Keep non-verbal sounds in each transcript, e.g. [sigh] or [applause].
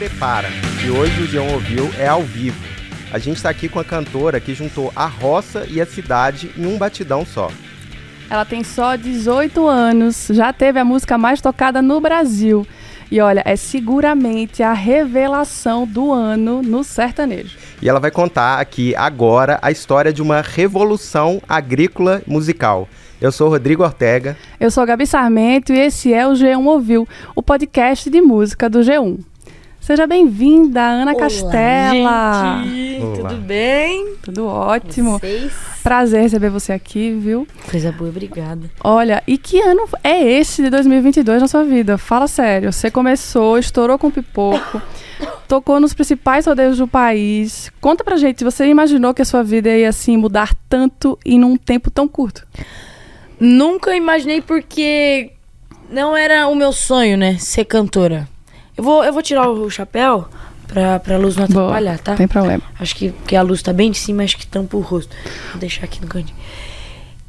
prepara, que hoje o João ouviu é ao vivo. A gente está aqui com a cantora que juntou a roça e a cidade em um batidão só. Ela tem só 18 anos, já teve a música mais tocada no Brasil. E olha, é seguramente a revelação do ano no sertanejo. E ela vai contar aqui agora a história de uma revolução agrícola musical. Eu sou Rodrigo Ortega. Eu sou Gabi Sarmento e esse é o G1 Ouviu, o podcast de música do G1. Seja bem-vinda, Ana Olá, Castela. Gente, Olá. tudo bem? Tudo ótimo. Vocês? Prazer receber você aqui, viu? Coisa boa, obrigada. Olha, e que ano é esse de 2022 na sua vida? Fala sério. Você começou, estourou com pipoco, [coughs] tocou nos principais rodeios do país. Conta pra gente, você imaginou que a sua vida ia assim mudar tanto e num tempo tão curto? Nunca imaginei porque não era o meu sonho, né? Ser cantora. Eu vou, eu vou tirar o chapéu pra, pra luz não Boa, atrapalhar, tá? Tem problema. Acho que, que a luz tá bem de cima, acho que tampa o rosto. Vou deixar aqui no cantinho.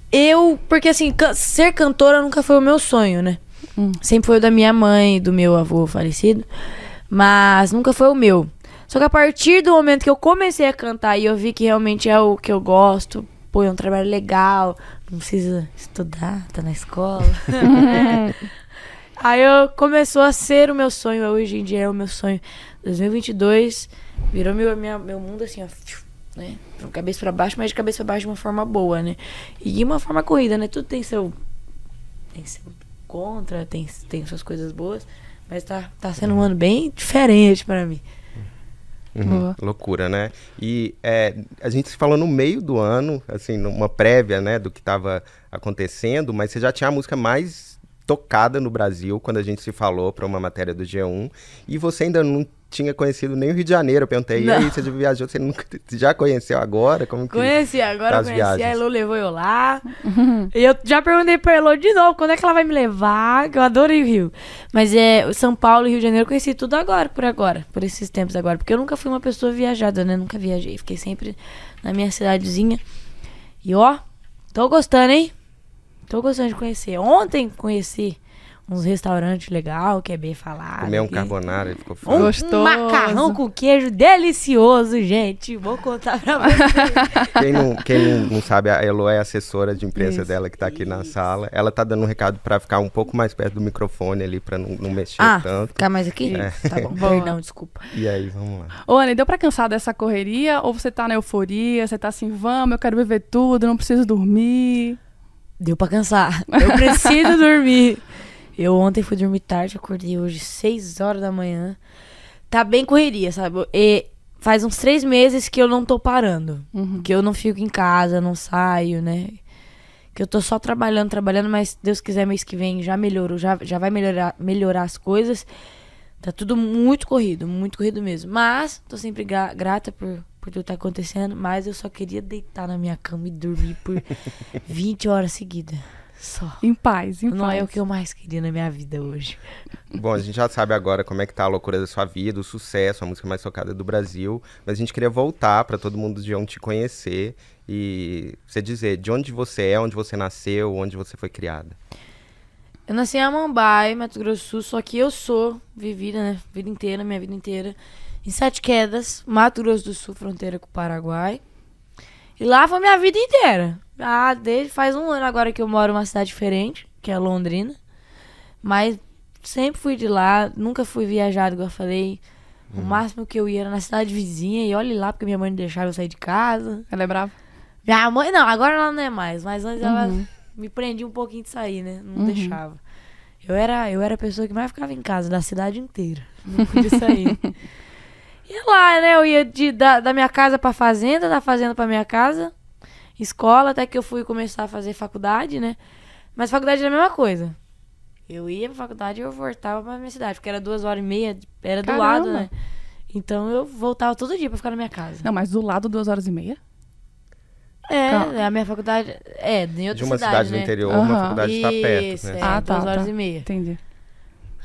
Eu, porque assim, can- ser cantora nunca foi o meu sonho, né? Hum. Sempre foi o da minha mãe, do meu avô falecido, mas nunca foi o meu. Só que a partir do momento que eu comecei a cantar e eu vi que realmente é o que eu gosto, pô, é um trabalho legal, não precisa estudar, tá na escola. [laughs] [laughs] Aí eu começou a ser o meu sonho, hoje em dia é o meu sonho. 2022 virou meu, minha, meu mundo assim, ó, né? De cabeça pra baixo, mas de cabeça pra baixo de uma forma boa, né? E de uma forma corrida, né? Tudo tem seu tem seu contra, tem, tem suas coisas boas, mas tá, tá sendo um ano bem diferente pra mim. Uhum. Loucura, né? E é, a gente se falou no meio do ano, assim, numa prévia, né, do que estava acontecendo, mas você já tinha a música mais tocada no Brasil quando a gente se falou para uma matéria do G1, e você ainda não tinha conhecido nem o Rio de Janeiro. Eu perguntei, e aí, Não. você já viajou, você nunca você já conheceu agora? Como que... Conheci, agora eu conheci. A viagens. Elo levou eu lá. [laughs] e eu já perguntei pra Elo de novo, quando é que ela vai me levar? Que eu adorei o Rio. Mas é, o São Paulo e Rio de Janeiro eu conheci tudo agora, por agora. Por esses tempos agora. Porque eu nunca fui uma pessoa viajada, né? Nunca viajei. Fiquei sempre na minha cidadezinha. E ó, tô gostando, hein? Tô gostando de conhecer. Ontem conheci uns restaurantes legal, que é bem falado. Comer um aqui. carbonara, ele ficou Um, falando. Gostoso. um macarrão com queijo delicioso, gente. Vou contar pra vocês. [laughs] Quem, não, quem não, sabe, a Elo é assessora de imprensa Isso. dela que tá aqui na sala. Ela tá dando um recado para ficar um pouco mais perto do microfone ali, para não, não mexer Ah, tanto. ficar mais aqui? É. Tá bom, [laughs] perdão, desculpa. E aí, vamos lá. Ô, Ana, e deu pra cansar dessa correria? Ou você tá na euforia? Você tá assim, vamos, eu quero viver tudo, não preciso dormir? Deu pra cansar. [laughs] Eu preciso dormir. Eu ontem fui dormir tarde, acordei hoje 6 horas da manhã. Tá bem correria, sabe? E faz uns três meses que eu não tô parando. Uhum. Que eu não fico em casa, não saio, né? Que eu tô só trabalhando, trabalhando, mas Deus quiser, mês que vem já melhorou, já, já vai melhorar, melhorar as coisas. Tá tudo muito corrido, muito corrido mesmo. Mas tô sempre gra- grata por, por tudo que tá acontecendo. Mas eu só queria deitar na minha cama e dormir por [laughs] 20 horas seguidas. Só. Em paz, em Não paz. é o que eu mais queria na minha vida hoje. Bom, a gente já sabe agora como é que tá a loucura da sua vida, o sucesso, a música mais tocada do Brasil, mas a gente queria voltar para todo mundo de onde te conhecer e você dizer de onde você é, onde você nasceu, onde você foi criada. Eu nasci em Amambai, Mato Grosso do Sul, só que eu sou vivida, né? Vida inteira, minha vida inteira. Em Sete Quedas, Mato Grosso do Sul, fronteira com o Paraguai. E lá foi minha vida inteira. Ah, desde faz um ano agora que eu moro em uma cidade diferente, que é Londrina. Mas sempre fui de lá, nunca fui viajado, igual eu falei. O máximo que eu ia era na cidade vizinha, e olhe lá, porque minha mãe não deixava eu sair de casa. Ela é brava? Minha mãe, não, agora ela não é mais, mas antes ela Uhum. me prendia um pouquinho de sair, né? Não Uhum. deixava. Eu era, eu era a pessoa que mais ficava em casa, da cidade inteira. Não podia [laughs] sair. E lá, né? Eu ia de, da, da minha casa pra fazenda, da fazenda pra minha casa, escola, até que eu fui começar a fazer faculdade, né? Mas faculdade era a mesma coisa. Eu ia pra faculdade e eu voltava pra minha cidade, porque era duas horas e meia, era do Caramba. lado, né? Então eu voltava todo dia pra ficar na minha casa. Não, mas do lado, duas horas e meia? É, Calma. a minha faculdade é em outra de uma cidade, cidade né? do interior, Aham. uma faculdade está perto, né? é, Ah, duas tá, horas tá. e meia. Entendi.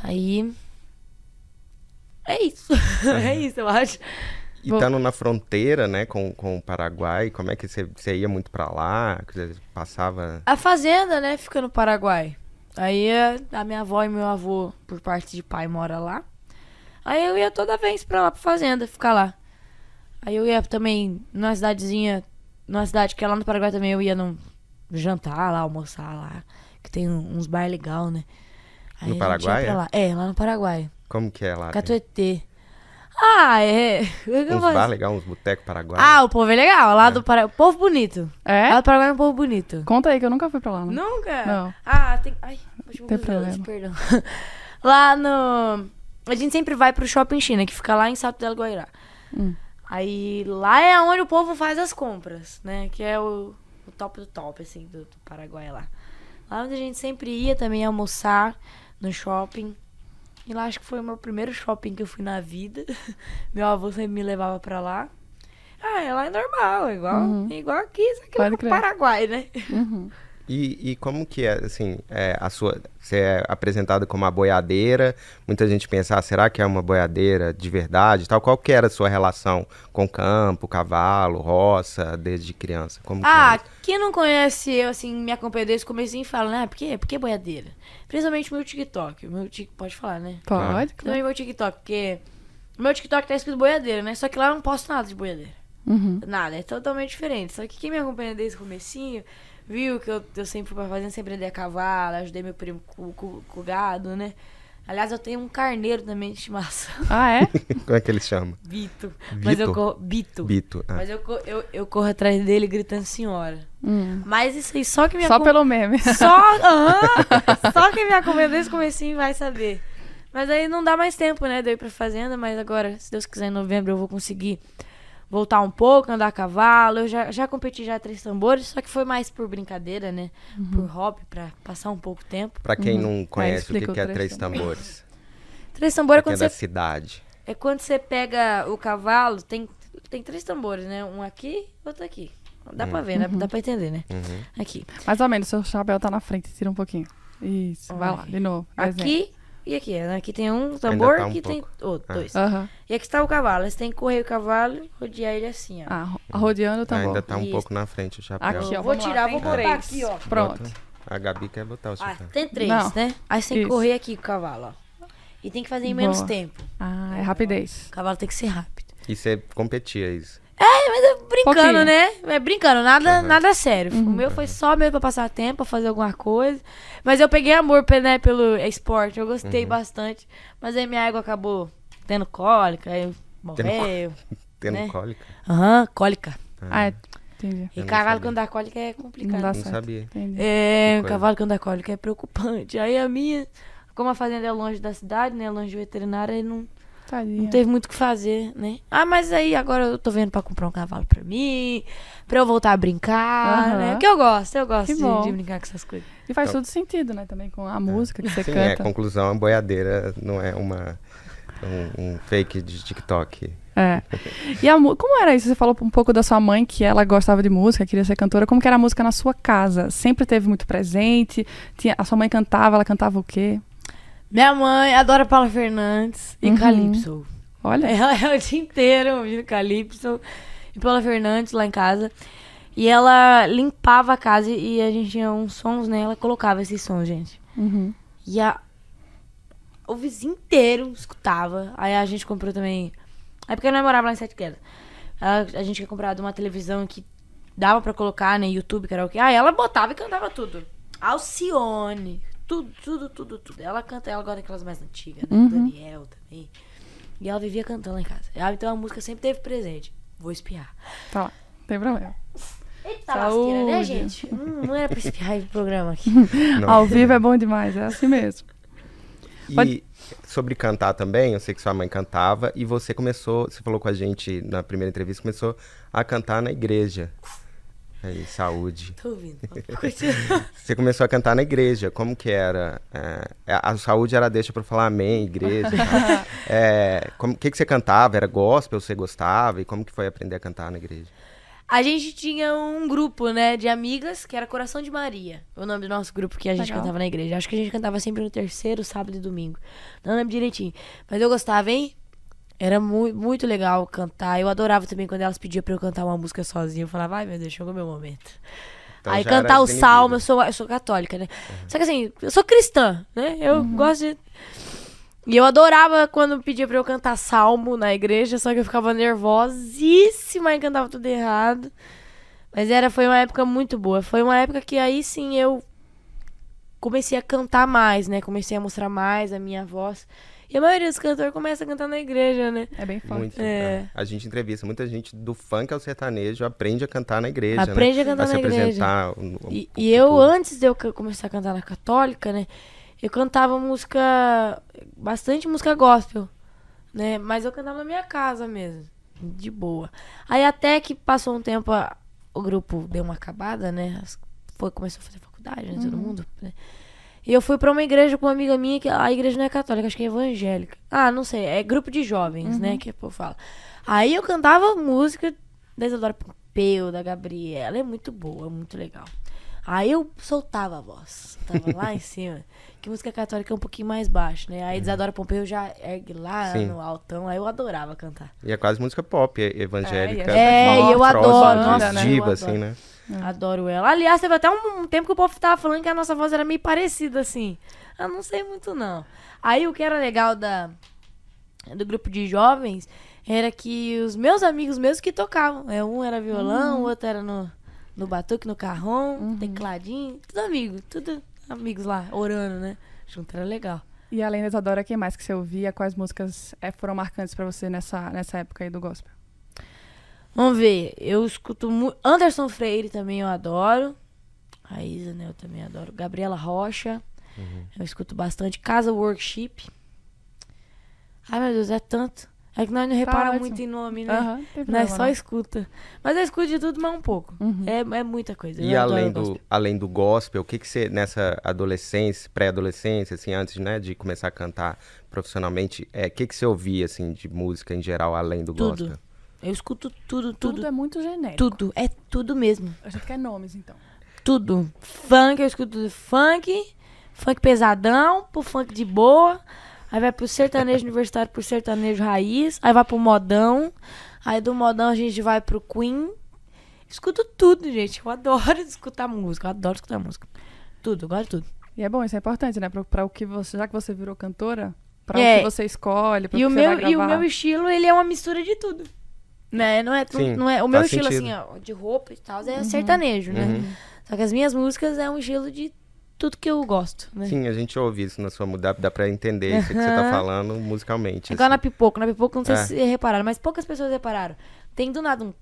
Aí. É isso. [laughs] é isso, eu acho. E estando na fronteira, né, com, com o Paraguai, como é que você, você ia muito pra lá? Passava... A fazenda, né, fica no Paraguai. Aí eh, a minha avó e meu avô, por parte de pai, mora lá. Aí eu ia toda vez pra lá, pra fazenda, ficar lá. Aí eu ia também numa cidadezinha, numa cidade que é lá no Paraguai também, eu ia num jantar lá, almoçar lá, que tem uns bar legal, né? Aí No Paraguai, é? É, lá no Paraguai. Como que é lá? Tem Catuetê. Ah, é. O que eu Uns bar legal, uns botecos paraguaios. Ah, o povo é legal. Lá do Paraguai. O povo bonito. É? Lá do Paraguai é um povo bonito. Conta aí que eu nunca fui pra lá. Não. Nunca? Não. Ah, tem. Ai, último Tem problema. problema. Perdão. [laughs] Lá no. A gente sempre vai pro shopping China, que fica lá em Salto del Guairá. Hum. Aí lá é onde o povo faz as compras, né? Que é o, o top do top, assim, do, do Paraguai lá. Lá onde a gente sempre ia também almoçar no shopping. E lá acho que foi o meu primeiro shopping que eu fui na vida. [laughs] Meu avô sempre me levava pra lá. Ah, é lá é normal, é igual, Uhum. é igual aqui, só que Pode no. Paraguai, né? Uhum. E, e como que é, assim, é, a sua... Você é apresentada como uma boiadeira, muita gente pensa, ah, será que é uma boiadeira de verdade tal? Qual que era a sua relação com campo, cavalo, roça, desde criança? Como que Ah, era? quem não conhece eu, assim, me acompanha desde o comecinho fala, né? Por quê? Por que boiadeira? Principalmente meu TikTok. O Meu tik... Pode falar, né? Pode? claro. Principalmente meu TikTok, porque o meu TikTok tá escrito boiadeira, né? Só que lá eu não posto nada de boiadeira. Uhum. Nada, é totalmente diferente. Só que quem me acompanha desde o comecinho viu que eu, eu sempre fui pra fazenda, sempre andei a cavalo, ajudei meu primo com, com, com o gado, né? Aliás, eu tenho um carneiro também de estimação. [laughs] Ah, é? [laughs] Como é que ele chama? Bito. Mas eu corro. Bito. Bito. Ah. Mas eu, eu, eu corro atrás dele gritando senhora. Hum. Mas isso aí só que me Só acom- pelo meme. [laughs] Só, só quem me acompanha desde o comecinho vai saber. Mas aí não dá mais tempo, né? Deu ir pra fazenda, mas agora, se Deus quiser, em novembro eu vou conseguir voltar um pouco, andar a cavalo. Eu já, já competi já três tambores, só que foi mais por brincadeira, né? Uhum. Por hobby, pra passar um pouco tempo. Pra quem não conhece o que, que é três tambores. Três tambores é quem quando é da você cidade. É quando você pega o cavalo, tem, tem três tambores, né? Um aqui, outro aqui. Dá pra ver, né? Dá pra entender, né? Uhum. Aqui. Mais ou menos, seu chapéu tá na frente. Tira um pouquinho. Isso, vai lá, de novo. Aqui e aqui. né? Aqui tem um tambor, tá um aqui tem pouco. outro, Ah. dois. Aham. E aqui está o cavalo. Você tem que correr o cavalo e rodear ele assim, ó. Ah, ro- rodeando o tambor. Ainda tá um Isso. pouco na frente o chapéu. Aqui, ó. vou vamos lá, tirar, tem vou botar três. aqui, ó. Pronto. Bota. A Gabi quer botar o Ah, chapéu. tem três, Não. né? Aí você tem que correr aqui com o cavalo, ó. E tem que fazer em menos Boa. tempo. Ah, é rapidez. O cavalo tem que ser rápido. E você competia isso. É, mas é brincando, Pouquinho. né? É brincando, nada, Uhum. nada sério. O meu foi só mesmo pra passar tempo, pra fazer alguma coisa. Mas eu peguei amor né, pelo esporte, eu gostei Uhum. bastante. Mas aí minha égua acabou tendo cólica, aí morreu. [laughs] Tendo Né? cólica. Aham, cólica. Ah, é. Entendi. E Eu não cavalo quando dá cólica é Não complicado. Não certo. sabia. Entendi. É, cavalo quando dá cólica é preocupante. Aí a minha, como a fazenda é longe da cidade, né? Longe do veterinário, aí não, Tadinha. não teve muito o que fazer, né? Ah, mas aí agora eu tô vendo pra comprar um cavalo pra mim, pra eu voltar a brincar, Aham. né? Porque eu gosto, eu gosto Que de, de brincar com essas coisas. E faz Então- todo sentido, né? Também com a música que você Sim, é, canta. conclusão, a boiadeira não é uma, um, um fake de TikTok. É. E a, como era isso? Você falou um pouco da sua mãe, que ela gostava de música, queria ser cantora. Como que era a música na sua casa? Sempre teve muito presente? Tinha, a sua mãe cantava, ela cantava o quê? Minha mãe adora Paula Fernandes e Uhum. Calypso. Olha, Ela é o dia inteiro ouvindo Calypso e Paula Fernandes lá em casa. E ela limpava a casa e a gente tinha uns sons, né? Ela colocava esses sons, gente. Uhum. E a... o vizinho inteiro escutava. Aí a gente comprou também. É porque eu não morava lá em Sete Quedas. A, gente tinha comprado uma televisão que dava pra colocar, né? YouTube, karaokê. Aí ela botava e cantava tudo. Alcione. Tudo, tudo, tudo, tudo. Ela canta, ela gosta daquelas mais antigas, né? Uhum. Daniel também. E ela vivia cantando lá em casa. Ah, Então a música sempre teve presente. Vou espiar. tá lá. Não tem problema. Eita Saúde. lasqueira, né, gente? Hum, não era pra espiar esse programa aqui. [laughs] Não. Ao vivo é bom demais, é assim mesmo. E Pode- sobre cantar também, eu sei que sua mãe cantava e você começou, você falou com a gente na primeira entrevista, começou a cantar na igreja. Aí, saúde. Tô ouvindo. [laughs] Você começou a cantar na igreja, como que era? É, a saúde era deixa pra falar amém, igreja e tal. [laughs] É, como, o que, que você cantava? Era gospel, você gostava? E como que foi aprender a cantar na igreja? A gente tinha um grupo, né, de amigas, que era Coração de Maria. O nome do nosso grupo que a gente Legal. cantava na igreja. Acho que a gente cantava sempre no terceiro, sábado e domingo. Não lembro direitinho. Mas eu gostava, hein? Era mu muito legal cantar. Eu adorava também quando elas pediam pra eu cantar uma música sozinha. Eu falava, ai meu Deus, chegou meu momento. Então Aí cantar o salmo, eu sou, eu sou católica, né? Só que assim, eu sou cristã, né? Eu Uhum. gosto de. E eu adorava quando pedia pra eu cantar salmo na igreja, só que eu ficava nervosíssima e cantava tudo errado. Mas era, foi uma época muito boa. Foi uma época que aí sim eu comecei a cantar mais, né? Comecei a mostrar mais a minha voz. E a maioria dos cantores começa a cantar na igreja, né? É bem forte. Muito, É. né? A gente entrevista muita gente do funk ao sertanejo, aprende a cantar na igreja, Aprende né? a cantar a se na igreja. apresentar. o- o- E, e eu, antes de eu começar a cantar na católica, né? Eu cantava música. Bastante música gospel, né? Mas eu cantava na minha casa mesmo. De boa. Aí até que passou um tempo, a- o grupo deu uma acabada, né? Foi, começou a fazer faculdade, né? Todo mundo. né? E eu fui pra uma igreja com uma amiga minha, que a igreja não é católica, acho que é evangélica. Ah, não sei, é grupo de jovens, né? Que o povo fala. Aí eu cantava música da Isadora Pompeu, da Gabriela, é muito boa, muito legal. Aí eu soltava a voz, tava lá em [laughs] cima. Que música católica é um pouquinho mais baixo, né? Aí Isadora Pompeu já ergue lá Sim. no altão, aí eu adorava cantar. E é quase música pop, é- evangélica. É, e eu próxima adoro, nossa, né? diva, Eu assim, adoro. né? Adoro ela. Aliás, teve até um, um tempo que o povo tava falando que a nossa voz era meio parecida, assim. Eu não sei muito, não. Aí o que era legal da, do grupo de jovens era que os meus amigos mesmo que tocavam. É, um era violão, o outro era no, no batuque, no carrom, tecladinho. Tudo amigo, tudo amigos lá, orando, né? Junto era legal. E além da Isadora, quem mais que você ouvia? Quais músicas eh, foram marcantes pra você nessa, nessa época aí do gospel? Vamos ver, eu escuto muito. Anderson Freire também eu adoro. A Isa, né? Eu também adoro. Gabriela Rocha. Eu escuto bastante. Casa Worship. Ai, meu Deus, é tanto. É que nós não reparamos ótimo. muito em nome, né? Tem Nós problema, só não. escuta. Mas eu escuto de tudo, mas um pouco. Uhum. É, é muita coisa. E além gospel. do, além do gospel, o que que você, nessa adolescência, pré-adolescência, assim, antes, né, de começar a cantar profissionalmente, é, o que que você ouvia, assim, de música em geral, além do Tudo. gospel? Eu escuto tudo, Tudo, tudo. é muito genérico. Tudo. É tudo mesmo. A gente quer nomes, então. Tudo. Funk, eu escuto funk, funk pesadão, pro funk de boa. Aí vai pro sertanejo [laughs] universitário, pro sertanejo raiz. Aí vai pro modão. Aí do modão a gente vai pro Queen. Escuto tudo, gente. Eu adoro escutar música. Eu adoro escutar música. Tudo, eu gosto de tudo. E é bom, isso é importante, né? Pra, pra o que você, já que você virou cantora, pra É. o que você escolhe, pra E o que você meu, vai e o gravar. meu estilo, ele é uma mistura de tudo. Né? Não é, tu- Sim, não é O meu estilo, sentido. assim, ó, de roupa e tal, é sertanejo, né? Uhum. Só que as minhas músicas é um estilo de tudo que eu gosto, né? Sim, a gente ouve isso na sua música, dá, pra entender isso que você tá falando musicalmente. É igual na assim. pipoco. Na pipoco, não sei É. se repararam, mas poucas pessoas repararam. Tem do nada um.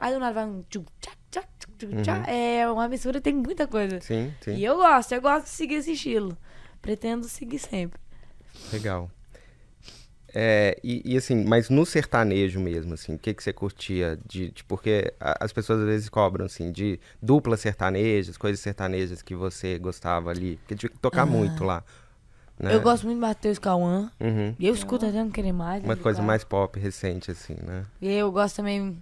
Aí do nada vai um. tchá. É uma mistura, tem muita coisa. Sim, sim, E eu gosto, eu gosto de seguir esse estilo. Pretendo seguir sempre. legal. É, e, e, assim, mas no sertanejo mesmo, assim, o que que você curtia de, de- porque as pessoas às vezes cobram assim de duplas sertanejas, coisas sertanejas que você gostava ali, porque tinha que tocar muito lá. né? Ah. Eu gosto muito de Matheus Cauã. Uhum. E eu escuto até não querer mais. Uma coisa mais pop recente assim, né? E eu gosto também.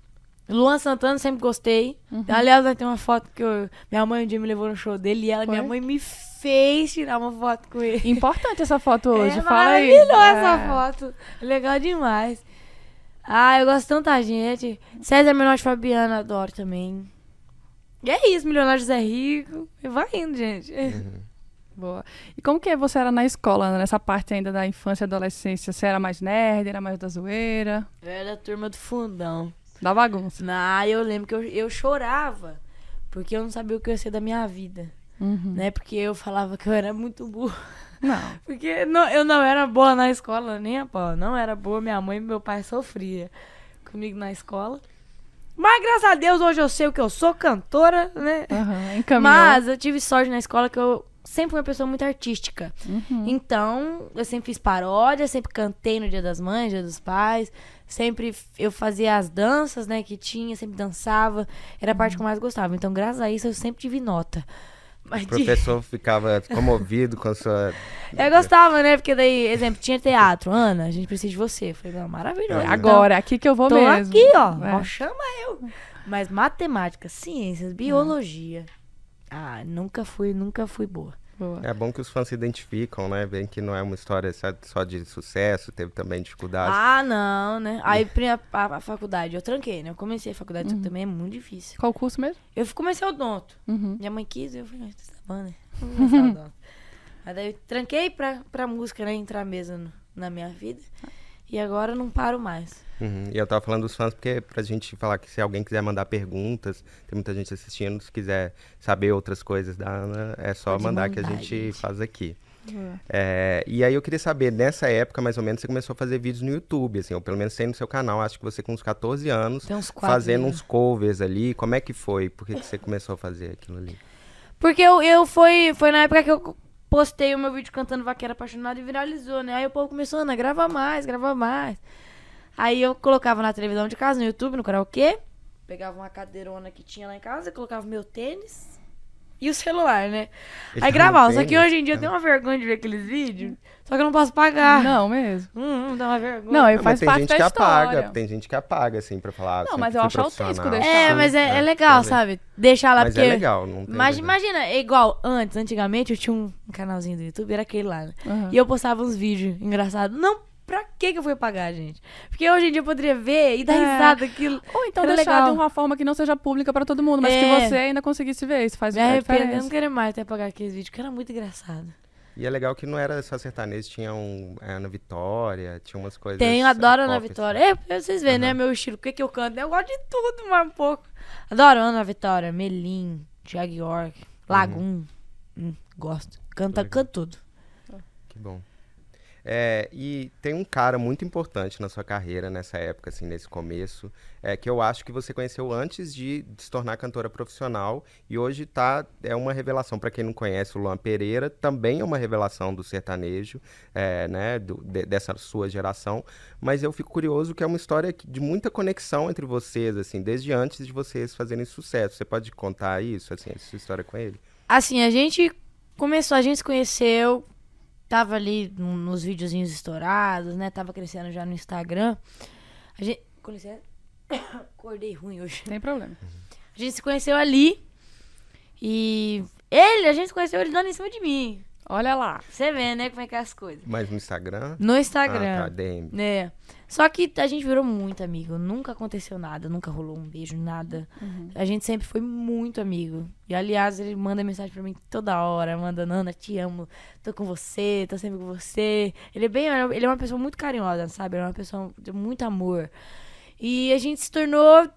Luan Santana sempre gostei. Aliás, vai ter uma foto que eu- minha mãe um dia me levou no show dele e ela, Foi? minha mãe me fez tirar uma foto com ele. Importante essa foto hoje, é fala aí. maravilhosa É. essa foto. Legal demais. Ah, eu gosto de tanta gente. César Menotti Fabiano, adoro também. E é isso, Milionário José Rico. E vai indo, gente. [laughs] Boa. E como que você era na escola, nessa parte ainda da infância e adolescência? Você era mais nerd, era mais da zoeira, Eu era da turma do fundão. Da bagunça? Ah, eu lembro que eu, eu chorava. Porque eu não sabia o que ia ser da minha vida. Uhum. Né? Porque eu falava que eu era muito burro. Não. [laughs] Porque não- eu não era boa na escola, nem a pau. Não era boa, minha mãe e meu pai sofria comigo na escola. Mas graças a Deus hoje eu sei o que eu sou, cantora, né? Encaminhou. Mas eu tive sorte na escola que eu sempre fui uma pessoa muito artística. Uhum. Então, eu sempre fiz paródia, sempre cantei no Dia das Mães, Dia dos Pais. Sempre eu fazia as danças, né, que tinha, sempre dançava. Era a parte que eu mais gostava. Então, graças a isso, eu sempre tive nota. Mas O de- professor ficava comovido com a sua [laughs] Eu gostava, né? Porque daí, exemplo, tinha teatro. Ana, a gente precisa de você. Eu falei, não, maravilhoso. É, Agora, é aqui que eu vou tô mesmo. aqui, ó. É. Ó, chama eu. Mas matemática, ciências, biologia. Ah, nunca fui, nunca fui boa. Boa. É bom que os fãs se identificam, né? Veem que não é uma história só- de sucesso, teve também dificuldades. Ah, não, né? Aí a, a- a faculdade, eu tranquei, né? Eu comecei a faculdade, que também é muito difícil. Qual curso mesmo? Eu comecei odonto. Uhum. Minha mãe quis, eu falei, ah, tá bom, né? Odonto. [laughs] Aí daí eu tranquei pra, pra música, né? Entrar mesmo no- na minha vida. E agora eu não paro mais. Uhum. E eu tava falando dos fãs porque pra gente falar que se alguém quiser mandar perguntas, tem muita gente assistindo, se quiser saber outras coisas da Ana, é só Pode mandar que a mandar, gente, gente. faz aqui. É, e aí eu queria saber, nessa época, mais ou menos, você começou a fazer vídeos no YouTube, assim, ou pelo menos tem no seu canal, acho que você com uns 14 anos, uns fazendo anos. uns covers ali. Como é que foi? Por que, que você começou a fazer aquilo ali? Porque eu, eu foi, foi na época que eu postei o meu vídeo cantando Vaqueira Apaixonada e viralizou, né? Aí o povo começou, Ana, grava mais, grava mais. Aí eu colocava na televisão de casa, no YouTube, no karaokê. Pegava uma cadeirona que tinha lá em casa, colocava meu tênis e o celular, né? Ele Aí gravava. Só que hoje em dia eu tenho uma vergonha de ver aqueles vídeos. Só que eu não posso pagar. Não, mesmo. Hum, hum, dá uma vergonha. Não, Ah, faz mas tem parte gente da que história. apaga, tem gente que apaga, assim, pra falar. Não, mas eu acho autêntico deixar. É, Sim, mas é, é é, legal, fazer. sabe? Deixar lá, Mas porque... é legal, não tem Mas imagina, é igual antes, antigamente eu tinha um canalzinho do YouTube, era aquele lá, né? Aham. E eu postava uns vídeos engraçados. Não, pra que que eu fui pagar, gente? Porque hoje em dia eu poderia ver e dar É. risada aquilo. Ou então Era deixar legal. de uma forma que não seja pública pra todo mundo, mas É. que você ainda conseguisse ver. Isso faz Me a arrependo, eu não queria mais ter pagar aqueles vídeos, que era muito engraçado. E é legal que não era só sertanejo, tinha um é, Ana Vitória, tinha umas coisas. Tenho, adoro Ana pop, Vitória. assim. É, vocês verem, né, meu estilo, o que que eu canto. Eu gosto de tudo, mais um pouco. Adoro Ana Vitória, Melim, Thiago York, Lagoon. Hum, gosto. Canta, canto tudo. Que bom. É, e tem um cara muito importante na sua carreira nessa época, assim, nesse começo, é, que eu acho que você conheceu antes de se tornar cantora profissional e hoje tá, é uma revelação. Para quem não conhece, o Luan Pereira também é uma revelação do sertanejo, é, né, do- de- dessa sua geração, mas eu fico curioso que é uma história de muita conexão entre vocês, assim, desde antes de vocês fazerem sucesso. Você pode contar isso, assim, essa história com ele? Assim, a gente começou, a gente se conheceu, tava ali no- nos videozinhos estourados, né? Tava crescendo já no Instagram. A gente. Com licença. [coughs] Acordei ruim hoje. Tem problema. A gente se conheceu ali. E ele, a gente se conheceu ele dando em cima de mim. Olha lá. Você vê, né, como é que é as coisas. Mas no Instagram? No Ah, Instagram. tá, DM. É. Só que a gente virou muito amigo. Nunca aconteceu nada, nunca rolou um beijo, nada. A gente sempre foi muito amigo. E aliás, ele manda mensagem pra mim toda hora, manda, Nana, te amo, tô com você, tô sempre com você. Ele é bem, ele é uma pessoa muito carinhosa, sabe? Ele é uma pessoa de muito amor. E a gente se tornou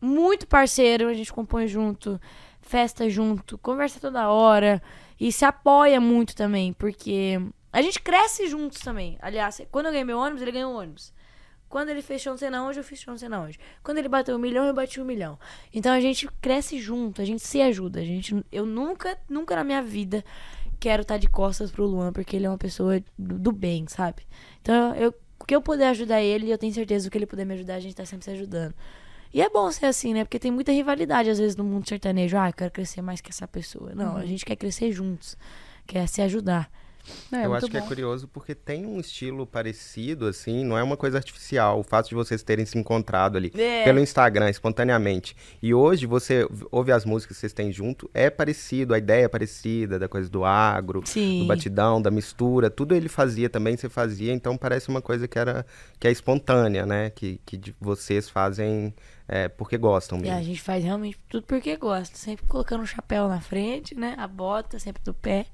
muito parceiro, a gente compõe junto, festa junto, conversa toda hora e se apoia muito também, porque a gente cresce juntos também. Aliás, quando eu ganhei meu ônibus, ele ganhou um ônibus. Quando ele fez show não sei na onde, eu fiz show não sei na onde. Quando ele bateu um milhão, eu bati um milhão. Então a gente cresce junto, a gente se ajuda. A gente, eu nunca, nunca na minha vida quero estar de costas pro Luan, porque ele é uma pessoa do, do bem, sabe? Então eu, o que eu puder ajudar ele, eu tenho certeza que ele puder me ajudar, a gente tá sempre se ajudando. E é bom ser assim, né? Porque tem muita rivalidade, às vezes, no mundo sertanejo. Ah, eu quero crescer mais que essa pessoa. Não, a gente quer crescer juntos. Quer se ajudar. É, eu acho que é bom. curioso porque tem um estilo parecido, assim, não é uma coisa artificial, o fato de vocês terem se encontrado ali É. pelo Instagram, espontaneamente. E hoje você ouve as músicas que vocês têm junto, é parecido, a ideia é parecida, da coisa do agro, Sim. do batidão, da mistura, tudo ele fazia também, você fazia, então parece uma coisa que era que é espontânea, né? Que, que vocês fazem é, porque gostam mesmo. a gente faz realmente tudo porque gosta. Sempre colocando o chapéu na frente, né? A bota, sempre do pé.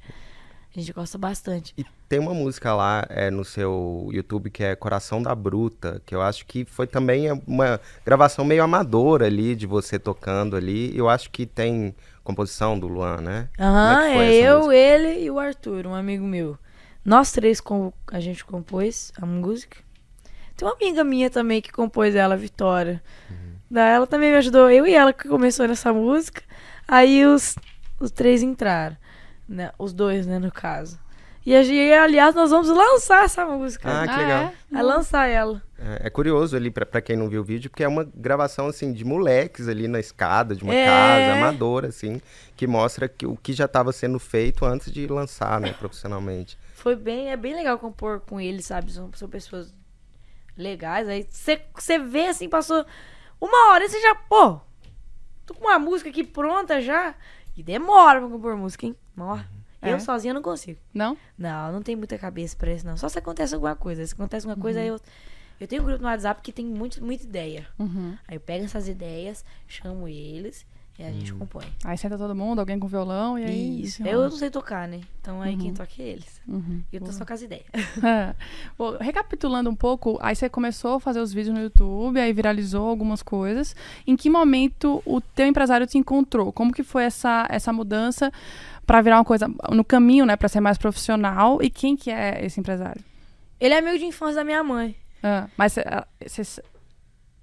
A gente gosta bastante. E tem uma música lá é, no seu YouTube que é Coração da Bruta, que eu acho que foi também uma gravação meio amadora ali, de você tocando ali. Eu acho que tem composição do Luan, né? Aham, é é eu, música? ele e o Arthur, um amigo meu. Nós três com, a gente compôs a música. Tem uma amiga minha também que compôs ela, a Vitória. Uhum. Daí ela também me ajudou, eu e ela que começou nessa música. Aí os, os três entraram. Né? Os dois, né, no caso. E, a gente, aliás, nós vamos lançar essa música. Ah, que Ah, legal. é? Vai lançar ela. É, é curioso ali, pra, pra quem não viu o vídeo, porque é uma gravação, assim, de moleques ali na escada de uma É. casa, amadora, assim, que mostra que, o que já estava sendo feito antes de lançar, né, profissionalmente. Foi bem, é bem legal compor com eles, sabe? São, são pessoas legais. Aí você vê assim, passou uma hora e você já, pô, tô com uma música aqui pronta já. E demora pra compor música, hein? Morre. É. Eu sozinha não consigo. Não? Não, não tenho muita cabeça pra isso, não. Só se acontece alguma coisa. Se acontece alguma coisa, aí eu. Eu tenho um grupo no WhatsApp que tem muito, muita ideia. Uhum. Aí eu pego essas ideias, chamo eles E a gente Hum. compõe. Aí senta todo mundo, alguém com violão e aí. Isso. Eu não sei tocar, né? Então aí quem Uhum. toca é eles. Uhum. E eu tô só com as ideias. [laughs] É. Bom, recapitulando um pouco, aí você começou a fazer os vídeos no YouTube, aí viralizou algumas coisas. Em que momento o teu empresário te encontrou? Como que foi essa, essa mudança para virar uma coisa no caminho, né, para ser mais profissional? E quem que é esse empresário? Ele é amigo de infância da minha mãe. Ah, mas você ah, você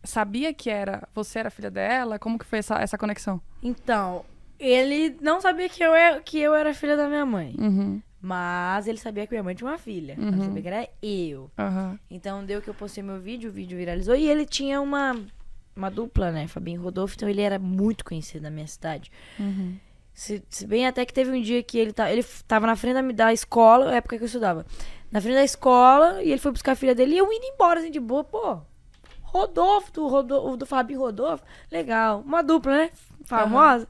sabia que era você era filha dela? Como que foi essa, essa conexão? Então, ele não sabia que eu, era, que eu era filha da minha mãe. Uhum. Mas ele sabia que minha mãe tinha uma filha. Uhum. sabia que era eu. Aham. Então deu que eu postei meu vídeo, o vídeo viralizou. E ele tinha uma, uma dupla, né? Fabinho Rodolfo. Então ele era muito conhecido na minha cidade. Uhum. Se, se bem até que teve um dia que ele, tá, ele tava na frente da, da escola, época que eu estudava. Na frente da escola, e ele foi buscar a filha dele, e eu indo embora, assim, de boa, pô. Rodolfo, do, Rodolfo, do Fabinho Rodolfo, legal. Uma dupla, né? Famosa.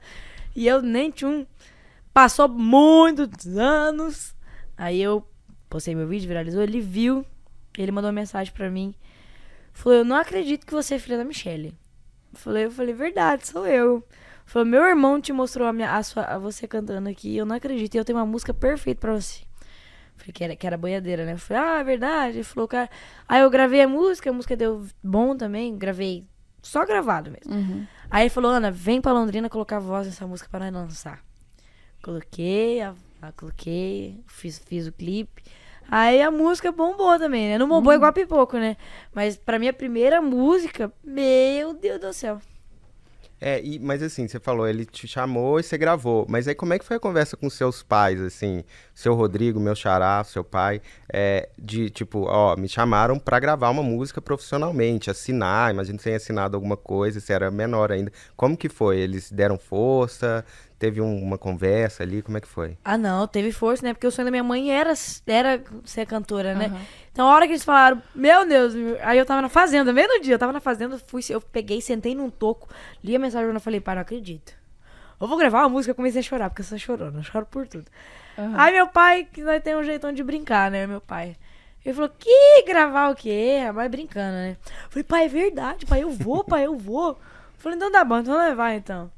E eu nem tinha um. Passou muitos anos. Aí eu postei meu vídeo, viralizou, ele viu. Ele mandou uma mensagem pra mim. Falou, eu não acredito que você é filha da Michelle. Eu falei, eu falei, verdade, sou eu. Falou, meu irmão te mostrou a, minha, a, sua, a você cantando aqui, eu não acredito, e eu tenho uma música perfeita pra você. Falei que era, que era boiadeira, né? Eu falei, ah, é verdade. Ele falou, cara. Aí eu gravei a música, a música deu bom também, gravei só gravado mesmo. Uhum. Aí ele falou, Ana, vem pra Londrina colocar a voz nessa música para lançar. Coloquei, a, a- coloquei, fiz, fiz o clipe. Aí a música bombou também, né? Não bombou igual a pipoco, né? Mas pra minha primeira música, meu Deus do céu. É, e- mas assim, você falou, ele te chamou e você gravou. Mas aí como é que foi a conversa com seus pais, assim? Seu Rodrigo, meu xará, seu pai, é, de tipo, ó, me chamaram pra gravar uma música profissionalmente, assinar, imagina que você tenha assinado alguma coisa, você era menor ainda. Como que foi? Eles deram força? Teve um- uma conversa ali? Como é que foi? Ah, não, teve força, né? Porque o sonho da minha mãe era, era ser cantora, né? Aham. Então, a hora que eles falaram, meu Deus, aí eu tava na fazenda, meio no dia, eu tava na fazenda, fui, eu peguei, sentei num toco, li a mensagem e falei, pai, não acredito. Eu vou gravar uma música, eu comecei a chorar, porque eu sou chorona, eu choro por tudo. Aham. Aí meu pai, que vai ter um jeitão de brincar, né, meu pai. Ele falou, que gravar o quê? A mãe brincando, né? Eu falei, pai, é verdade, pai, eu vou, pai, eu vou. Eu falei, então tá bom, então levar então.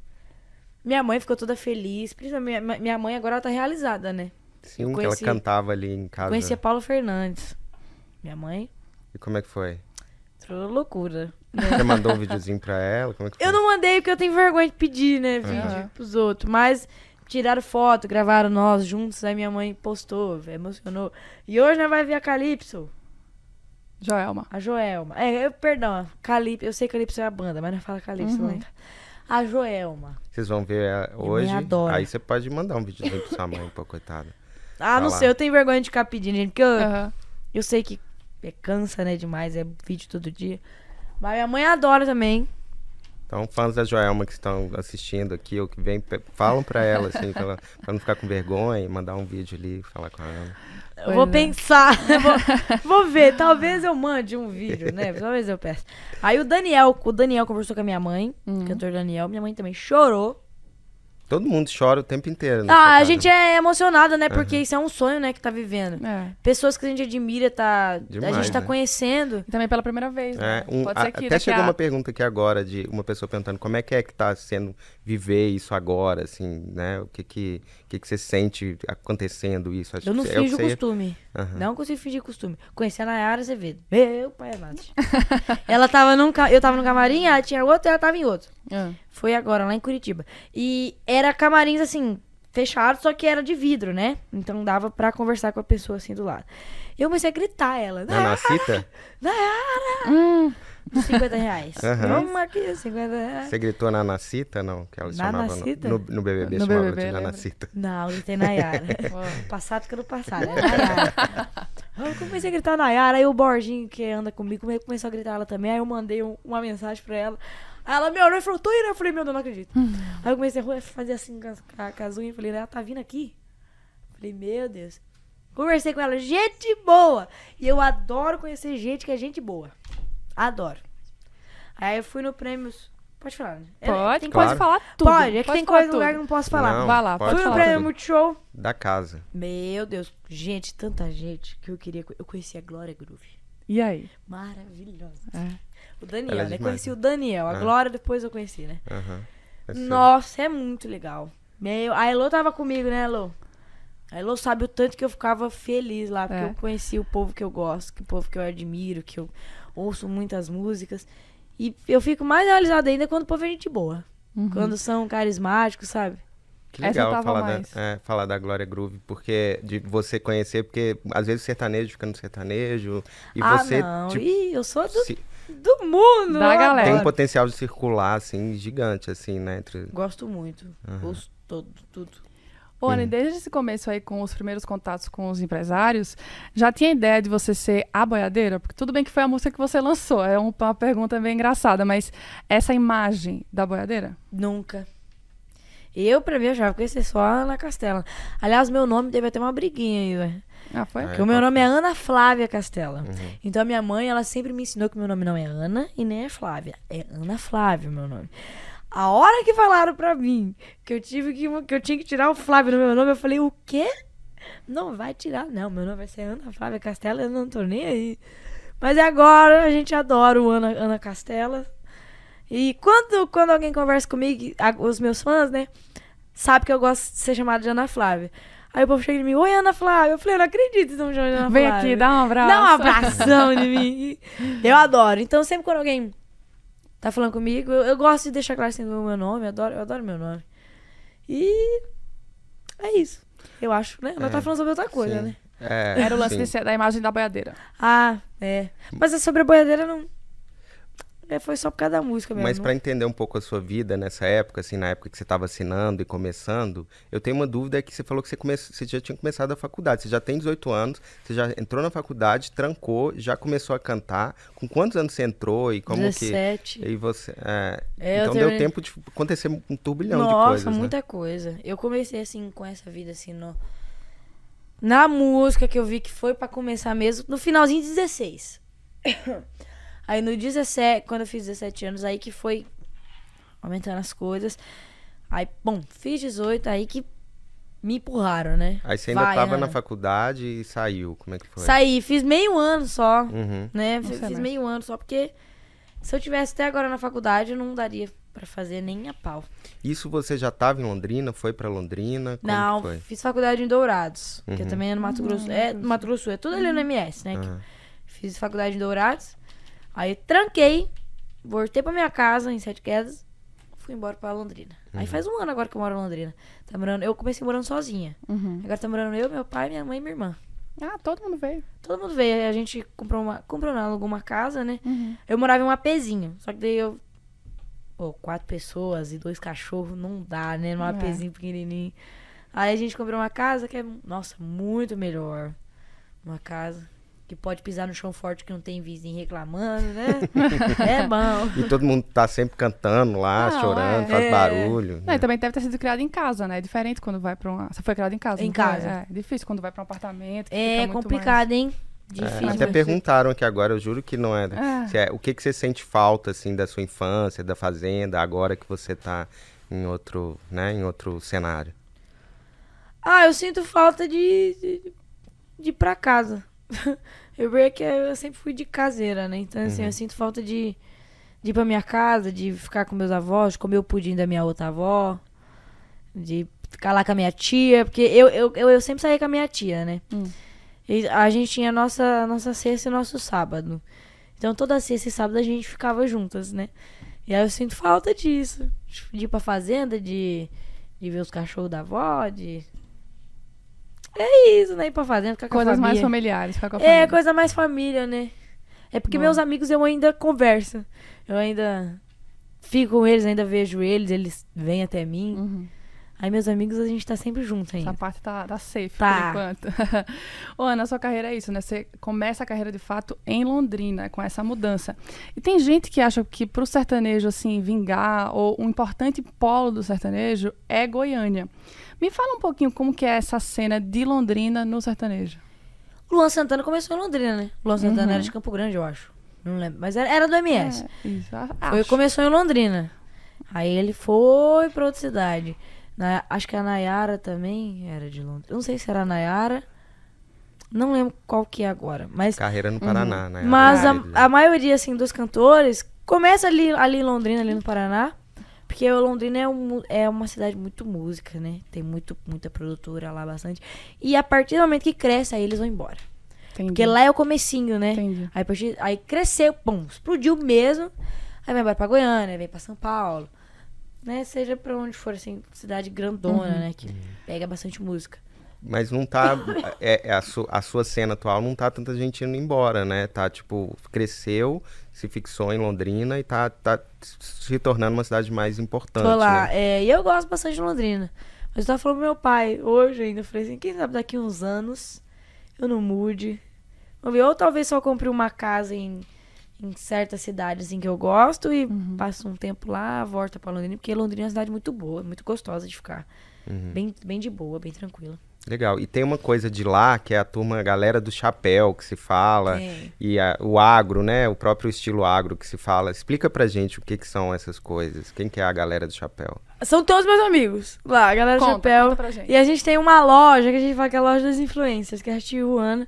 Minha mãe ficou toda feliz, principalmente minha, mãe agora ela tá realizada, né? Sim, Eu conheci- ela cantava ali em casa. Conheci a Paula Fernandes. Minha mãe, E como é que foi? entrou loucura. Você mandou um videozinho pra ela? Como é que foi? Eu não mandei porque eu tenho vergonha de pedir, né, vídeo Aham. pros outros. Mas tiraram foto, gravaram nós juntos, aí minha mãe postou, emocionou. E hoje nós vai ver a Calypso, Joelma. a Joelma. É, eu, perdão, Calypso, eu sei que Calypso é a banda, mas não fala Calypso Uhum. casa. A Joelma. Vocês vão ver hoje. Aí você pode mandar um videozinho pra sua mãe, pô, coitada. Ah, não lá. sei, eu tenho vergonha de ficar pedindo, gente, porque eu, Aham. eu sei que é, cansa, né, demais, é vídeo todo dia. Mas minha mãe adora também. Então, fãs da Joelma que estão assistindo aqui ou que vem, falam pra ela, assim, pra, ela, pra não ficar com vergonha, e mandar um vídeo ali, falar com ela. Eu vou é. pensar, [laughs] vou, vou ver, talvez eu mande um vídeo, né? Talvez eu peça. Aí o Daniel, o Daniel conversou com a minha mãe, Uhum. o cantor Daniel, minha mãe também chorou. Todo mundo chora o tempo inteiro. Ah, a gente é emocionada, né? Porque isso é um sonho, né, que tá vivendo. É. Pessoas que a gente admira, tá, a Demais, gente tá né? conhecendo. E também pela primeira vez, né? É, um- Pode a- ser que até chegou a... uma pergunta aqui agora de uma pessoa perguntando como é que é que tá sendo viver isso agora, assim, né? O que que, que, que você sente acontecendo isso? Acho Eu não que é o finjo que você- costume. Aham. Não consigo fingir costume. Conheci a Nayara Azevedo. Meu pai amado. [laughs] ela tava num, ca- eu tava no camarim, ela tinha outro e ela tava em outro. Ah. Foi agora, lá em Curitiba. E era camarins, assim, fechados, só que era de vidro, né? Então dava pra conversar com a pessoa, assim, do lado. Eu comecei a gritar ela. Na Nacita? [laughs] Nayara! Hum, 50 reais. Aham. Vamos aqui, 50 reais. Você gritou na Nacita, não? Que ela chamava no, Nanacita? no, no BBB, No chamava BBB, de? Nanacita. Não, eu gritei Nayara. [laughs] Passado que no passado, é Nayara. Eu comecei a gritar Nayara, aí o Borginho, que anda comigo, come- começou a gritar ela também. Aí eu mandei um- uma mensagem pra ela. Aí ela me olhou e falou, tô indo. Eu falei, meu Deus, não acredito. Aí eu comecei a fazer assim com a- com as unhas. Falei, ela tá vindo aqui? Falei, meu Deus. Conversei com ela, gente boa. E eu adoro conhecer gente que é gente boa. Adoro. Aí eu fui no Prêmios. Pode falar, né? É, Pode, tem Claro. pode falar tudo. Pode, é que tem falar coisa no lugar que não posso falar. Não, Vai lá, pode Fui no Prêmio tudo. Multishow. Da casa. Meu Deus, gente, tanta gente que eu queria. Eu conheci a Glória Groove. E aí? Maravilhosa. É. O Daniel, Ela é né? demais, Conheci né? o Daniel. A Ah. Glória depois eu conheci, né? Esse- Nossa, é muito legal. Meu, a Elo tava comigo, né, Elo? A Elo sabe o tanto que eu ficava feliz lá, porque É. eu conheci o povo que eu gosto, que o povo que eu admiro, que eu ouço muitas músicas. E eu fico mais realizada ainda quando o povo é gente boa. Uhum. Quando são carismáticos, sabe? Que legal falar mais. da, é, falar da Glória Groove, porque de você conhecer, porque às vezes o sertanejo fica no sertanejo e ah, você não. tipo, Ih, eu sou do, se- do mundo. Da galera. tem um potencial de circular assim gigante assim, né, entre Gosto muito. Aham. Ouço todo, tudo. Ô, Anny, desde esse começo aí com os primeiros contatos com os empresários, já tinha ideia de você ser a boiadeira? Porque tudo bem que foi a música que você lançou, é um- uma pergunta bem engraçada, mas essa imagem da boiadeira? Nunca. Eu, pra mim, eu já conheci só a Ana Castela. Aliás, meu nome teve até uma briguinha aí, velho. Ah, foi? É, Porque o meu qual nome é Ana Flávia Castela. Uhum. Então a minha mãe, ela sempre me ensinou que meu nome não é Ana e nem é Flávia. É Ana Flávia o meu nome. A hora que falaram pra mim que eu tive que, que eu tinha que tirar o Flávio do meu nome, eu falei, o quê? Não vai tirar, não. Meu nome vai ser Ana Flávia Castela, eu não tô nem aí. Mas agora a gente adora o Ana, Ana Castela. E quando, quando alguém conversa comigo, os meus fãs, né, sabe que eu gosto de ser chamada de Ana Flávia. Aí o povo chega em mim, oi Ana Flávia. Eu falei, eu não acredito que estão chamando de Ana Vem Flávia. aqui, dá um abraço. Dá um abração de mim. Eu adoro. Então, sempre quando alguém tá falando comigo, eu, eu gosto de deixar claro assim o meu nome. Eu adoro, eu adoro meu nome. E é isso. Eu acho, né? Ela tá falando sobre outra coisa, Sim. né? É, Era o lance sim. de ser- da imagem da boiadeira. Ah, é. Mas é sobre a boiadeira não. É, foi só por causa da música mesmo. Mas para entender um pouco a sua vida nessa época, assim, na época que você estava assinando e começando, eu tenho uma dúvida que você falou que você, come... você já tinha começado a faculdade. Você já tem 18 anos, você já entrou na faculdade, trancou, já começou a cantar. Com quantos anos você entrou e como 17. que... E você... é, É, então deu tempo de acontecer um turbilhão de Nossa, coisas, né? muita coisa. Eu comecei assim com essa vida assim no na música que eu vi que foi pra começar mesmo no finalzinho de 16. Aí no 17, quando eu fiz 17 anos, aí que foi aumentando as coisas. Aí, bom, fiz 18, aí que me empurraram, né? Aí você ainda Vai, estava na Ana. faculdade e saiu. Como é que foi? Saí, fiz meio ano só, Uhum. né? Fiz meio ano só porque se eu tivesse até agora na faculdade, eu não daria pra fazer nem a pau. Isso você já estava em Londrina? Foi para Londrina? Como Não, que foi? fiz faculdade em Dourados, que Uhum. também é no Mato Grosso. É, no Mato Grosso, é tudo ali no MS, né? Aham. Fiz faculdade em Dourados. Aí tranquei, voltei pra minha casa em Sete Quedas, fui embora pra Londrina. Uhum. Aí faz um ano agora que eu moro em Londrina. Tá morando, eu comecei morando sozinha. Uhum. Agora tá morando eu, meu pai, minha mãe e minha irmã. Ah, todo mundo veio. Todo mundo veio, aí a gente comprou uma, comprou não, alugou uma casa, né? Uhum. Eu morava em um apezinho, só que daí eu pô, quatro pessoas e dois cachorros não dá, né? Num É. apezinho pequenininho. Aí a gente comprou uma casa que é, nossa, muito melhor. Uma casa que pode pisar no chão forte que não tem vizinho reclamando, né? [laughs] é bom. E todo mundo tá sempre cantando lá, Não, chorando, é. faz É. barulho. Não, e também deve ter sido criado em casa, né? É diferente quando vai pra uma... Você foi criado em casa, Em casa. É, difícil quando vai pra um apartamento. que É fica muito complicado, hein? É, Difícil. até mas- perguntaram aqui agora, eu juro que não é. É. Se é- o que, que você sente falta, assim, da sua infância, da fazenda, agora que você tá em outro, né, em outro cenário? Ah, eu sinto falta de, de, de ir pra casa. [laughs] eu vejo que eu sempre fui de caseira, né? Então, assim, eu sinto falta de, de ir pra minha casa, de ficar com meus avós, de comer o pudim da minha outra avó, de ficar lá com a minha tia, porque eu, eu, eu, eu sempre saía com a minha tia, né? Hum. E a gente tinha a nossa, nossa sexta e nosso sábado. Então, toda sexta e sábado a gente ficava juntas, né? E aí eu sinto falta disso. De ir pra fazenda, de, de ver os cachorros da avó, de. É isso, né? Ir pra fazenda, ficar com Coisas a mais família. familiares, ficar com a É, família. coisa mais família, né? É porque Bom. meus amigos eu ainda converso. Eu ainda fico com eles, ainda vejo eles, eles vêm até mim. Uhum. Aí meus amigos a gente tá sempre junto ainda. Essa parte tá, tá safe Tá. por enquanto. [laughs] Ô, Ana, a sua carreira é isso, né? Você começa a carreira de fato em Londrina, com essa mudança. E tem gente que acha que pro sertanejo, assim, vingar, ou um importante polo do sertanejo é Goiânia. Me fala um pouquinho como que é essa cena de Londrina no sertanejo. Luan Santana começou em Londrina, né? Luan Santana Uhum. era de Campo Grande, eu acho. Não lembro. Mas era, era do MS. É, isso, Foi, começou em Londrina. Aí ele foi pra outra cidade. Na- acho que a Nayara também era de Londrina. Eu Não sei se era a Nayara. Não lembro qual que é agora. Mas, Carreira no Paraná, né? mas a, né? a maioria, assim, dos cantores começa ali, ali em Londrina, ali no Paraná. Porque Londrina é, um, é uma cidade muito música, né? Tem muito, muita produtora lá, bastante. E a partir do momento que cresce, aí eles vão embora. Entendi. Porque lá é o comecinho, né? Entendi. Aí, partir, aí cresceu, pum, explodiu mesmo. Aí vai embora pra Goiânia, vem pra São Paulo. Né? Seja pra onde for, assim, cidade grandona, Uhum. né? Que pega bastante música. Mas não tá. [laughs] é, é a, su- a sua cena atual não tá tanta gente indo embora, né? Tá, tipo, cresceu, se fixou em Londrina e tá, tá se tornando uma cidade mais importante. Tô lá. né? É, e eu gosto bastante de Londrina. Mas eu tava falando pro meu pai hoje ainda. Eu falei assim, quem sabe daqui uns anos eu não mude. Ou talvez só compre uma casa em, em certa cidade assim que eu gosto e Uhum. passo um tempo lá, volta pra Londrina, porque Londrina é uma cidade muito boa, muito gostosa de ficar. Uhum. Bem, bem de boa, bem tranquila. Legal. E tem uma coisa de lá que é a turma, a galera do chapéu que se fala. Tem. E a- o agro, né? O próprio estilo agro que se fala. Explica pra gente o que, que são essas coisas. Quem que é a galera do chapéu? São todos meus amigos lá, a galera do Conta, chapéu. conta pra gente. E a gente tem uma loja que a gente fala que é a loja das influências, que é a Tijuana.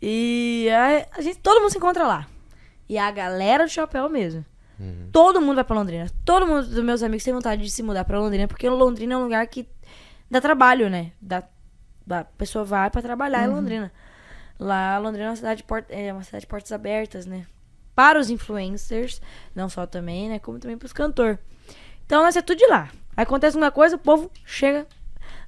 E a, a gente, todo mundo se encontra lá. E a galera do chapéu mesmo. Uhum. Todo mundo vai pra Londrina. Todo mundo dos meus amigos tem vontade de se mudar pra Londrina, porque Londrina é um lugar que dá trabalho, né? Dá, a pessoa vai pra trabalhar em Londrina. Lá, Londrina é uma cidade é uma cidade de portas abertas, né? Para os influencers, não só também, né? Como também pros cantores. Então, nós é tudo de lá. Acontece uma coisa, o povo chega,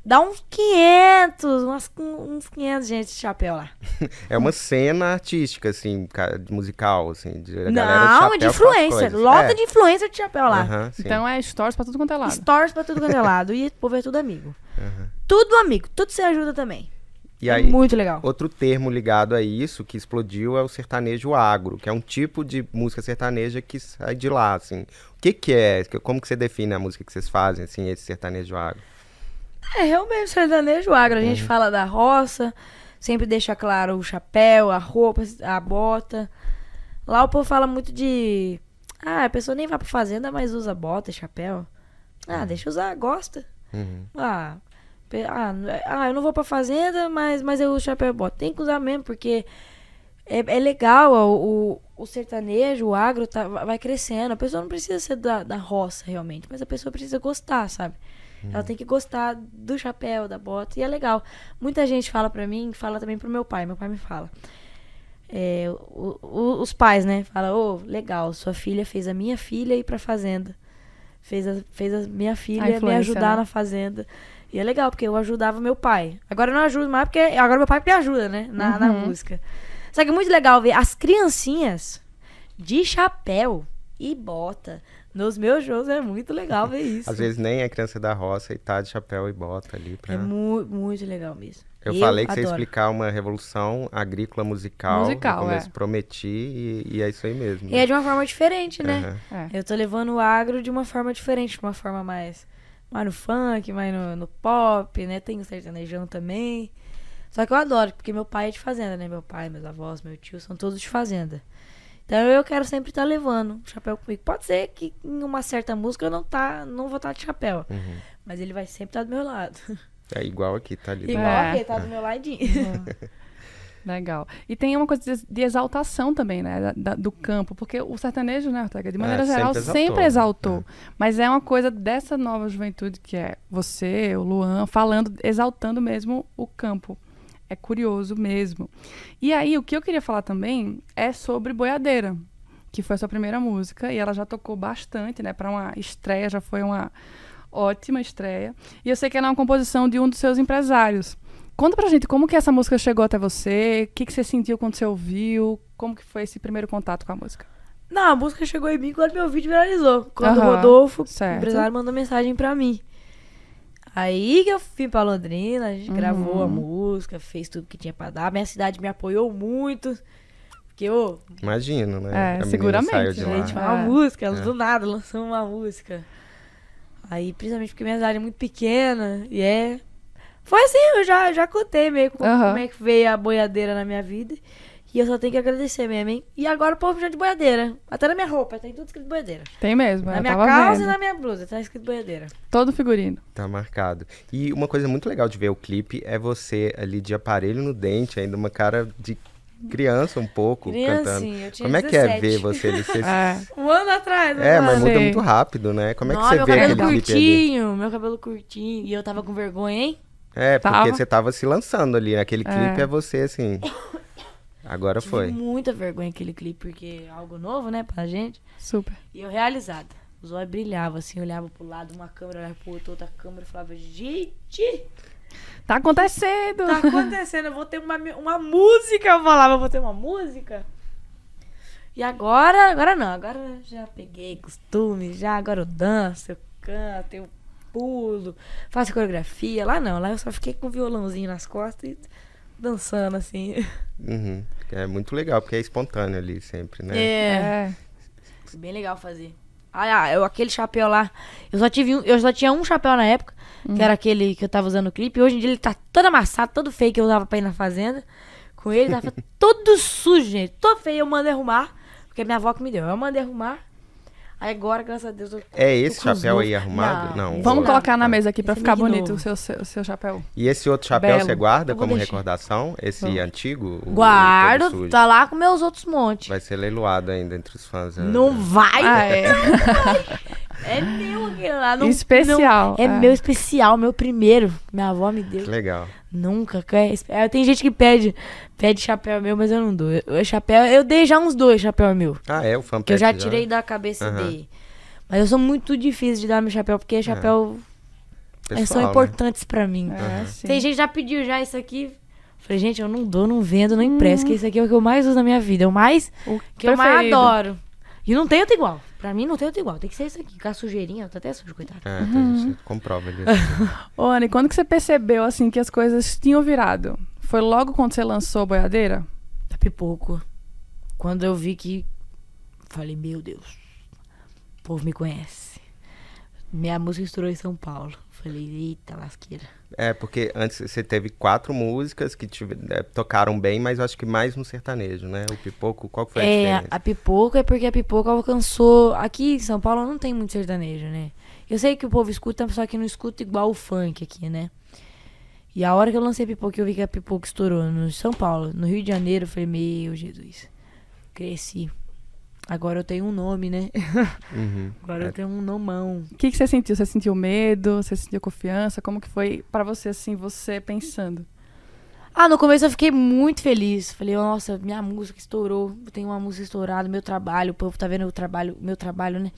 dá uns 500, umas, uns 500 gente de chapéu lá. [laughs] É uma cena artística, assim, ca- musical, assim. De, a não, chapéu é de influencer. coisas. Lota É. de influencer de chapéu lá. Sim. Então é stories pra tudo quanto é lado. Stories pra tudo quanto é lado. E o povo é tudo amigo. Aham. Tudo amigo. Tudo se ajuda também. E é aí, muito legal. outro termo ligado a isso que explodiu é o sertanejo agro, que é um tipo de música sertaneja que sai de lá, assim. O que que é? Como que você define a música que vocês fazem, assim, esse sertanejo agro? É realmente sertanejo agro. A gente Uhum. fala da roça, sempre deixa claro o chapéu, a roupa, a bota. Lá o povo fala muito de. Ah, a pessoa nem vai pra fazenda, mas usa bota, chapéu. Ah, deixa usar, gosta. Uhum. Ah, pe- ah, ah, eu não vou pra fazenda, mas, mas eu uso chapéu e bota. Tem que usar mesmo, porque é, é legal, ó, o, o sertanejo, o agro tá, va- vai crescendo. A pessoa não precisa ser da, da roça, realmente, mas a pessoa precisa gostar, sabe? Ela tem que gostar do chapéu, da bota, e é legal. Muita gente fala pra mim, fala também pro meu pai, meu pai me fala. É, o- o- os pais, né? Fala, ô, legal, sua filha fez a minha filha ir pra fazenda. Fez a, fez a minha filha me influência, ajudar né? na fazenda. E é legal, porque eu ajudava meu pai. Agora eu não ajudo mais, porque agora meu pai me ajuda, né? Na, na Uhum. música. Só que é muito legal ver as criancinhas de chapéu e bota nos meus shows. É muito legal ver isso. Às vezes nem é criança da roça e tá de chapéu e bota ali pra... É mu muito legal mesmo. Eu, falei que você ia adoro. explicar uma revolução agrícola musical. Musical, no começo é. prometi e, e é isso aí mesmo. E é de uma forma diferente, né? Aham. É. Eu tô levando o agro de uma forma diferente, de uma forma mais, mais no funk, mais no, no pop, né? Tem o sertanejão também. Só que eu adoro, porque meu pai é de fazenda, né? Meu pai, meus avós, meu tio, são todos de fazenda. Então eu quero sempre estar levando o chapéu comigo. Pode ser que em uma certa música eu não, tá, não vou estar de chapéu. Uhum. Mas ele vai sempre estar do meu lado. É igual aqui, tá ali. Igual É. aquele, tá do meu ladinho. Legal. E tem uma coisa de, exaltação também, né? da- da- do campo. Porque o sertanejo, né, Ortega, de maneira É, sempre geral, exaltou, sempre né? exaltou. Mas é uma coisa dessa nova juventude que é você, o Luan, falando, exaltando mesmo o campo. É curioso mesmo. E aí, o que eu queria falar também é sobre Boiadeira, que foi a sua primeira música, e ela já tocou bastante, né? Para uma estreia, já foi uma ótima estreia. E eu sei que ela é uma composição de um dos seus empresários. Conta pra gente como que essa música chegou até você, o que, que você sentiu quando você ouviu, como que foi esse primeiro contato com a música. Não, a música chegou em mim quando meu vídeo viralizou. Quando Aham, o Rodolfo, o certo. empresário, mandou mensagem pra mim. Aí que eu vim pra Londrina, a gente Uhum. gravou a música, fez tudo que tinha pra dar. Minha cidade me apoiou muito. Porque, ô, Imagino, né? É, A seguramente, saiu de a lá. gente faz É. uma música, É. do nada lançamos uma música. Aí, principalmente porque minha cidade é muito pequena, e é. Foi assim, eu já, já contei meio como, Aham. como é que veio a boiadeira na minha vida. E eu só tenho que agradecer mesmo, hein? E agora o povo chama de boiadeira. Até na minha roupa, tem tudo escrito boiadeira. Tem mesmo, Na eu minha calça vendo. e na minha blusa, tá escrito boiadeira. Todo figurino. Tá marcado. E uma coisa muito legal de ver o clipe é você ali de aparelho no dente, ainda uma cara de criança um pouco cantando. Criancinha, eu tinha Como é que é 17. ver você ali? Você- [laughs] É. Um ano atrás, É, mas muda muito rápido, né? Como é que Nossa, você meu vê cabelo aquele clipe ali? curtinho, meu cabelo curtinho. E eu tava com vergonha, hein? É, porque Tava. você tava se lançando ali. Aquele É. clipe é você, assim. [laughs] Agora Tive foi. muita vergonha aquele clipe, porque é algo novo, né, pra gente. Super. E eu realizada. Os olhos brilhavam, assim, olhava pro lado, uma câmera olhava pro outro, outra câmera, e falava, gente, Tá acontecendo! tá acontecendo, eu vou ter uma, uma música, eu falava, eu vou ter uma música. E agora, agora não, agora já peguei costume, já, agora eu danço, eu canto, eu pulo, faço coreografia. Lá não, lá eu só fiquei com o violãozinho nas costas e dançando, assim. Uhum. É muito legal, porque é espontâneo ali sempre, né? É. É. Bem legal fazer. Ah, ah, eu, aquele chapéu lá. Eu só tive um, eu só tinha um chapéu na época, que era aquele que eu tava usando no clipe. Hoje em dia ele tá todo amassado, todo feio que eu usava pra ir na fazenda. Com ele, tava [laughs] todo sujo, gente. Todo feio, eu mandei arrumar. Porque minha avó que me deu. Eu mandei arrumar. Aí agora, graças a Deus, eu É esse chapéu aí arrumado? Não. esse Vamos não. colocar na mesa aqui pra Esse é ficar bonito o seu, seu, seu chapéu. E esse outro chapéu Belo. você guarda Eu vou como deixar. recordação? Esse Vamos. antigo? o- o todo Guardo, sujo? tá lá com meus outros montes. Vai ser leiloado ainda entre os fãs. né? Não vai. Ah, é. É meu aquele lá. Não, Especial, não- é, é. meu especial, meu primeiro. Minha avó me deu. Que legal. Nunca. quer- é, Tem gente que pede, pede chapéu meu, mas eu não dou. Eu, chapéu, eu dei já uns dois chapéu meu. Ah, é? O fã Que eu já tirei da cabeça Aham. dele. Mas eu sou muito difícil de dar meu chapéu, porque chapéu pessoal, eles são né? importantes pra mim. É. Tem gente que já pediu já isso aqui. Falei, gente, eu não dou, não vendo, não empresto, que isso aqui é o que eu mais uso na minha vida. É o mais O que eu mais preferido. adoro. E não tem outro igual. Pra mim não tem outro igual. Tem que ser isso aqui. Com a sujeirinha, tá até sujo, coitado. É, Uhum. você comprova ali. [laughs] Ô, Anne, quando que você percebeu, assim, que as coisas tinham virado? Foi logo quando você lançou Boiadeira? Da pipoco. Quando eu vi que. Falei, meu Deus. O povo me conhece. Minha música estourou em São Paulo. Falei, eita lasqueira. É, porque antes você teve quatro músicas que tive- é, tocaram bem, mas eu acho que mais no sertanejo, né? O Pipoco, qual que foi a É, diferença? a pipoca é porque a pipoca alcançou. Aqui em São Paulo não tem muito sertanejo, né? Eu sei que o povo escuta, só que não escuta igual o funk aqui, né? E a hora que eu lancei pipoca, eu vi que a pipoca estourou no São Paulo. No Rio de Janeiro, eu falei, meu Jesus. Cresci. Agora eu tenho um nome, né? [laughs] Uhum. Agora É. eu tenho um nomão. O que, que você sentiu? Você sentiu medo? Você sentiu confiança? Como que foi pra você, assim, você pensando? Ah, no começo eu fiquei muito feliz. Falei, nossa, minha música estourou. Eu tenho uma música estourada, meu trabalho, o povo tá vendo o trabalho, meu trabalho, né?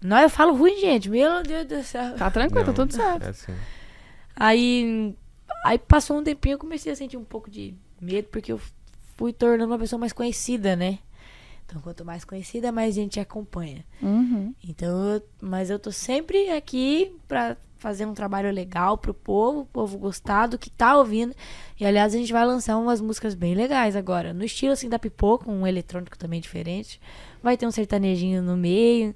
Não, eu falo ruim, gente. Meu Deus do céu. Tá tranquilo, tá Não, tudo certo. É assim. Aí, aí passou um tempinho, eu comecei a sentir um pouco de medo, porque eu fui tornando uma pessoa mais conhecida, né? Então, quanto mais conhecida, mais gente acompanha. Uhum. Então, eu- mas eu tô sempre aqui pra fazer um trabalho legal pro povo, o povo gostar do que tá ouvindo. E aliás, a gente vai lançar umas músicas bem legais agora, no estilo assim da pipoca, um eletrônico também diferente. Vai ter um sertanejinho no meio.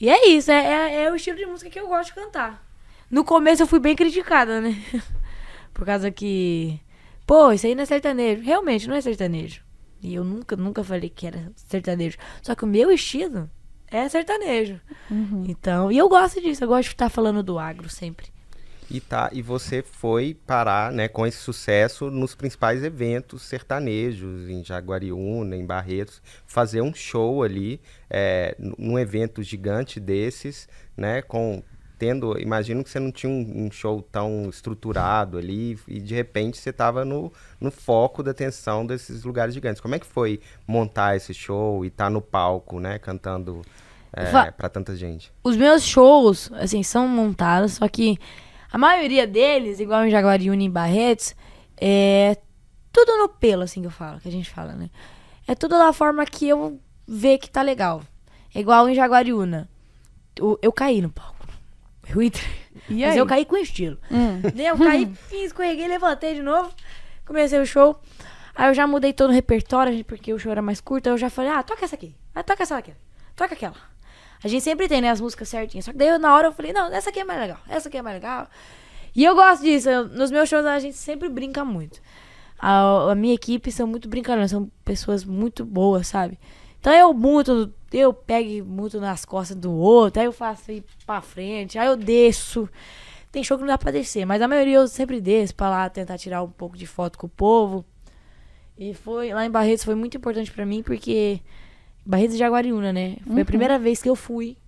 E é isso, é, é, é o estilo de música que eu gosto de cantar. No começo eu fui bem criticada, né? [laughs] Por causa que, pô, isso aí não é sertanejo. Realmente não é sertanejo. E eu nunca, nunca falei que era sertanejo. Só que o meu estilo é sertanejo. Uhum. Então, e eu gosto disso, eu gosto de estar falando do agro sempre. E, tá, e você foi parar né, com esse sucesso nos principais eventos sertanejos, em Jaguariúna, em Barretos, fazer um show ali, é, num evento gigante desses, né, com tendo, imagino que você não tinha um, um show tão estruturado ali e de repente você estava no, no foco da atenção desses lugares gigantes. Como é que foi montar esse show e estar no palco, né, cantando Va- para tanta gente? Os meus shows, assim, são montados, só que a maioria deles, igual em Jaguariúna e em Barretos, é tudo no pelo, assim que eu falo, que a gente fala, né? É tudo da forma que eu ver que tá legal. É igual em Jaguariúna. Eu, eu caí no palco. Eu entrei. E Mas aí? eu caí com estilo. Hum. [laughs] Né, Eu caí, fiz, escorreguei, levantei de novo. Comecei o show. Aí eu já mudei todo o repertório, porque o show era mais curto. Aí eu já falei, ah, toca essa aqui. Ah, toca essa aqui. Toca aquela. A gente sempre tem, né, as músicas certinhas. Só que daí eu, na hora eu falei, não, essa aqui é mais legal. Essa aqui é mais legal. E eu gosto disso. eu- nos meus shows a gente sempre brinca muito. A, a minha equipe são muito brincalhões, são pessoas muito boas, sabe? Então eu muito, eu pego muito nas costas do outro, aí eu faço ir pra frente, aí eu desço. Tem show que não dá pra descer, mas a maioria eu sempre desço pra lá tentar tirar um pouco de foto com o povo. E foi lá em Barretos foi muito importante pra mim porque Barretos de Jaguariúna, né? Foi a primeira vez que eu fui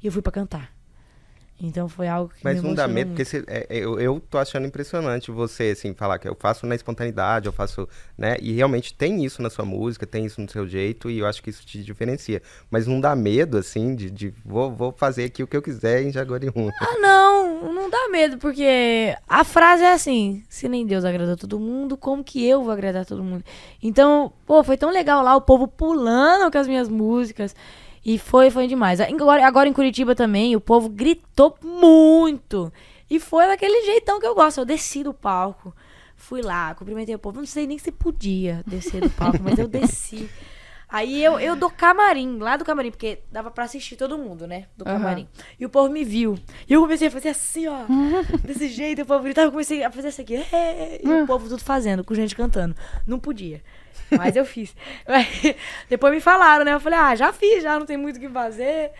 e eu fui pra cantar. Então foi algo que Mas não dá medo, muito. porque você- é, é, eu, eu tô achando impressionante você, assim, falar que eu faço na espontaneidade, eu faço, né? E realmente tem isso na sua música, tem isso no seu jeito, e eu acho que isso te diferencia. Mas não dá medo, assim, de, de vou, vou fazer aqui o que eu quiser em Jaguariúna. Ah, não, não dá medo, porque a frase é assim: se nem Deus agrada todo mundo, como que eu vou agradar todo mundo? Então, pô, foi tão legal lá, o povo pulando com as minhas músicas. E foi, foi demais. Agora, agora em Curitiba também, o povo gritou muito. E foi daquele jeitão que eu gosto. Eu desci do palco, fui lá, cumprimentei o povo. Não sei nem se podia descer do palco, mas eu desci. Aí eu, eu do camarim, lá do camarim, porque dava pra assistir todo mundo, né? Do camarim. E o povo me viu. E eu comecei a fazer assim, ó. [laughs] desse jeito, o povo gritava, eu comecei a fazer isso aqui. "É", E o povo tudo fazendo, com gente cantando. Não podia. Mas eu fiz. [laughs] Depois me falaram, né? Eu falei, ah, já fiz, já não tem muito o que fazer.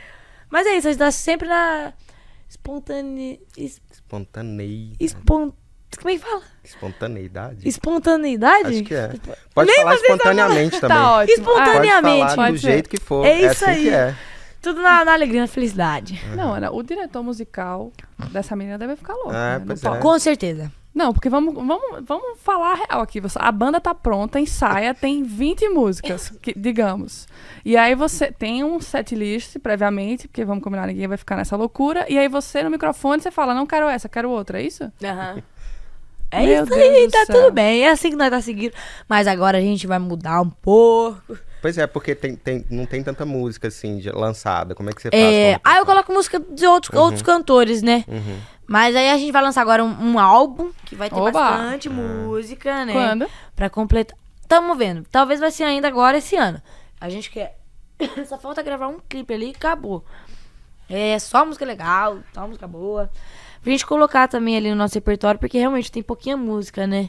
Mas é isso, a gente tá sempre na espontane... es- Espontaneidade. espon- Como é que fala? Espontaneidade? Espontaneidade? Acho que é. Pode Nem falar espontaneamente também. Tá ótimo. Espontaneamente. Pode falar Pode do ser. jeito que for. É isso assim aí. que é. Tudo na, na alegria, na felicidade. Não, Ana, o diretor musical dessa menina deve ficar louco. Ah, né, é. Com certeza. Não, porque vamos, vamos, vamos falar a real aqui. Você- A banda tá pronta, ensaia, tem 20 músicas, que- digamos. E aí você tem um set list previamente, porque vamos combinar, ninguém vai ficar nessa loucura. E aí você no microfone você fala, não quero essa, quero outra, é isso? Aham. [laughs] É Meu isso Deus aí, tá céu. tudo bem. É assim que nós tá seguindo. Mas agora a gente vai mudar um pouco. Pois é, porque tem, tem, não tem tanta música assim de- lançada. Como é que você faz? É, aí eu coloco música de outros, outros cantores, né? Uhum. Mas aí a gente vai lançar agora um, um álbum que vai ter Oba! bastante música, né? Quando? Pra completar. Tamo vendo. Talvez vai ser ainda agora esse ano. A gente quer. [coughs] Só falta gravar um clipe ali e acabou. É só música legal, só música boa. Pra gente colocar também ali no nosso repertório, porque realmente tem pouquinha música, né?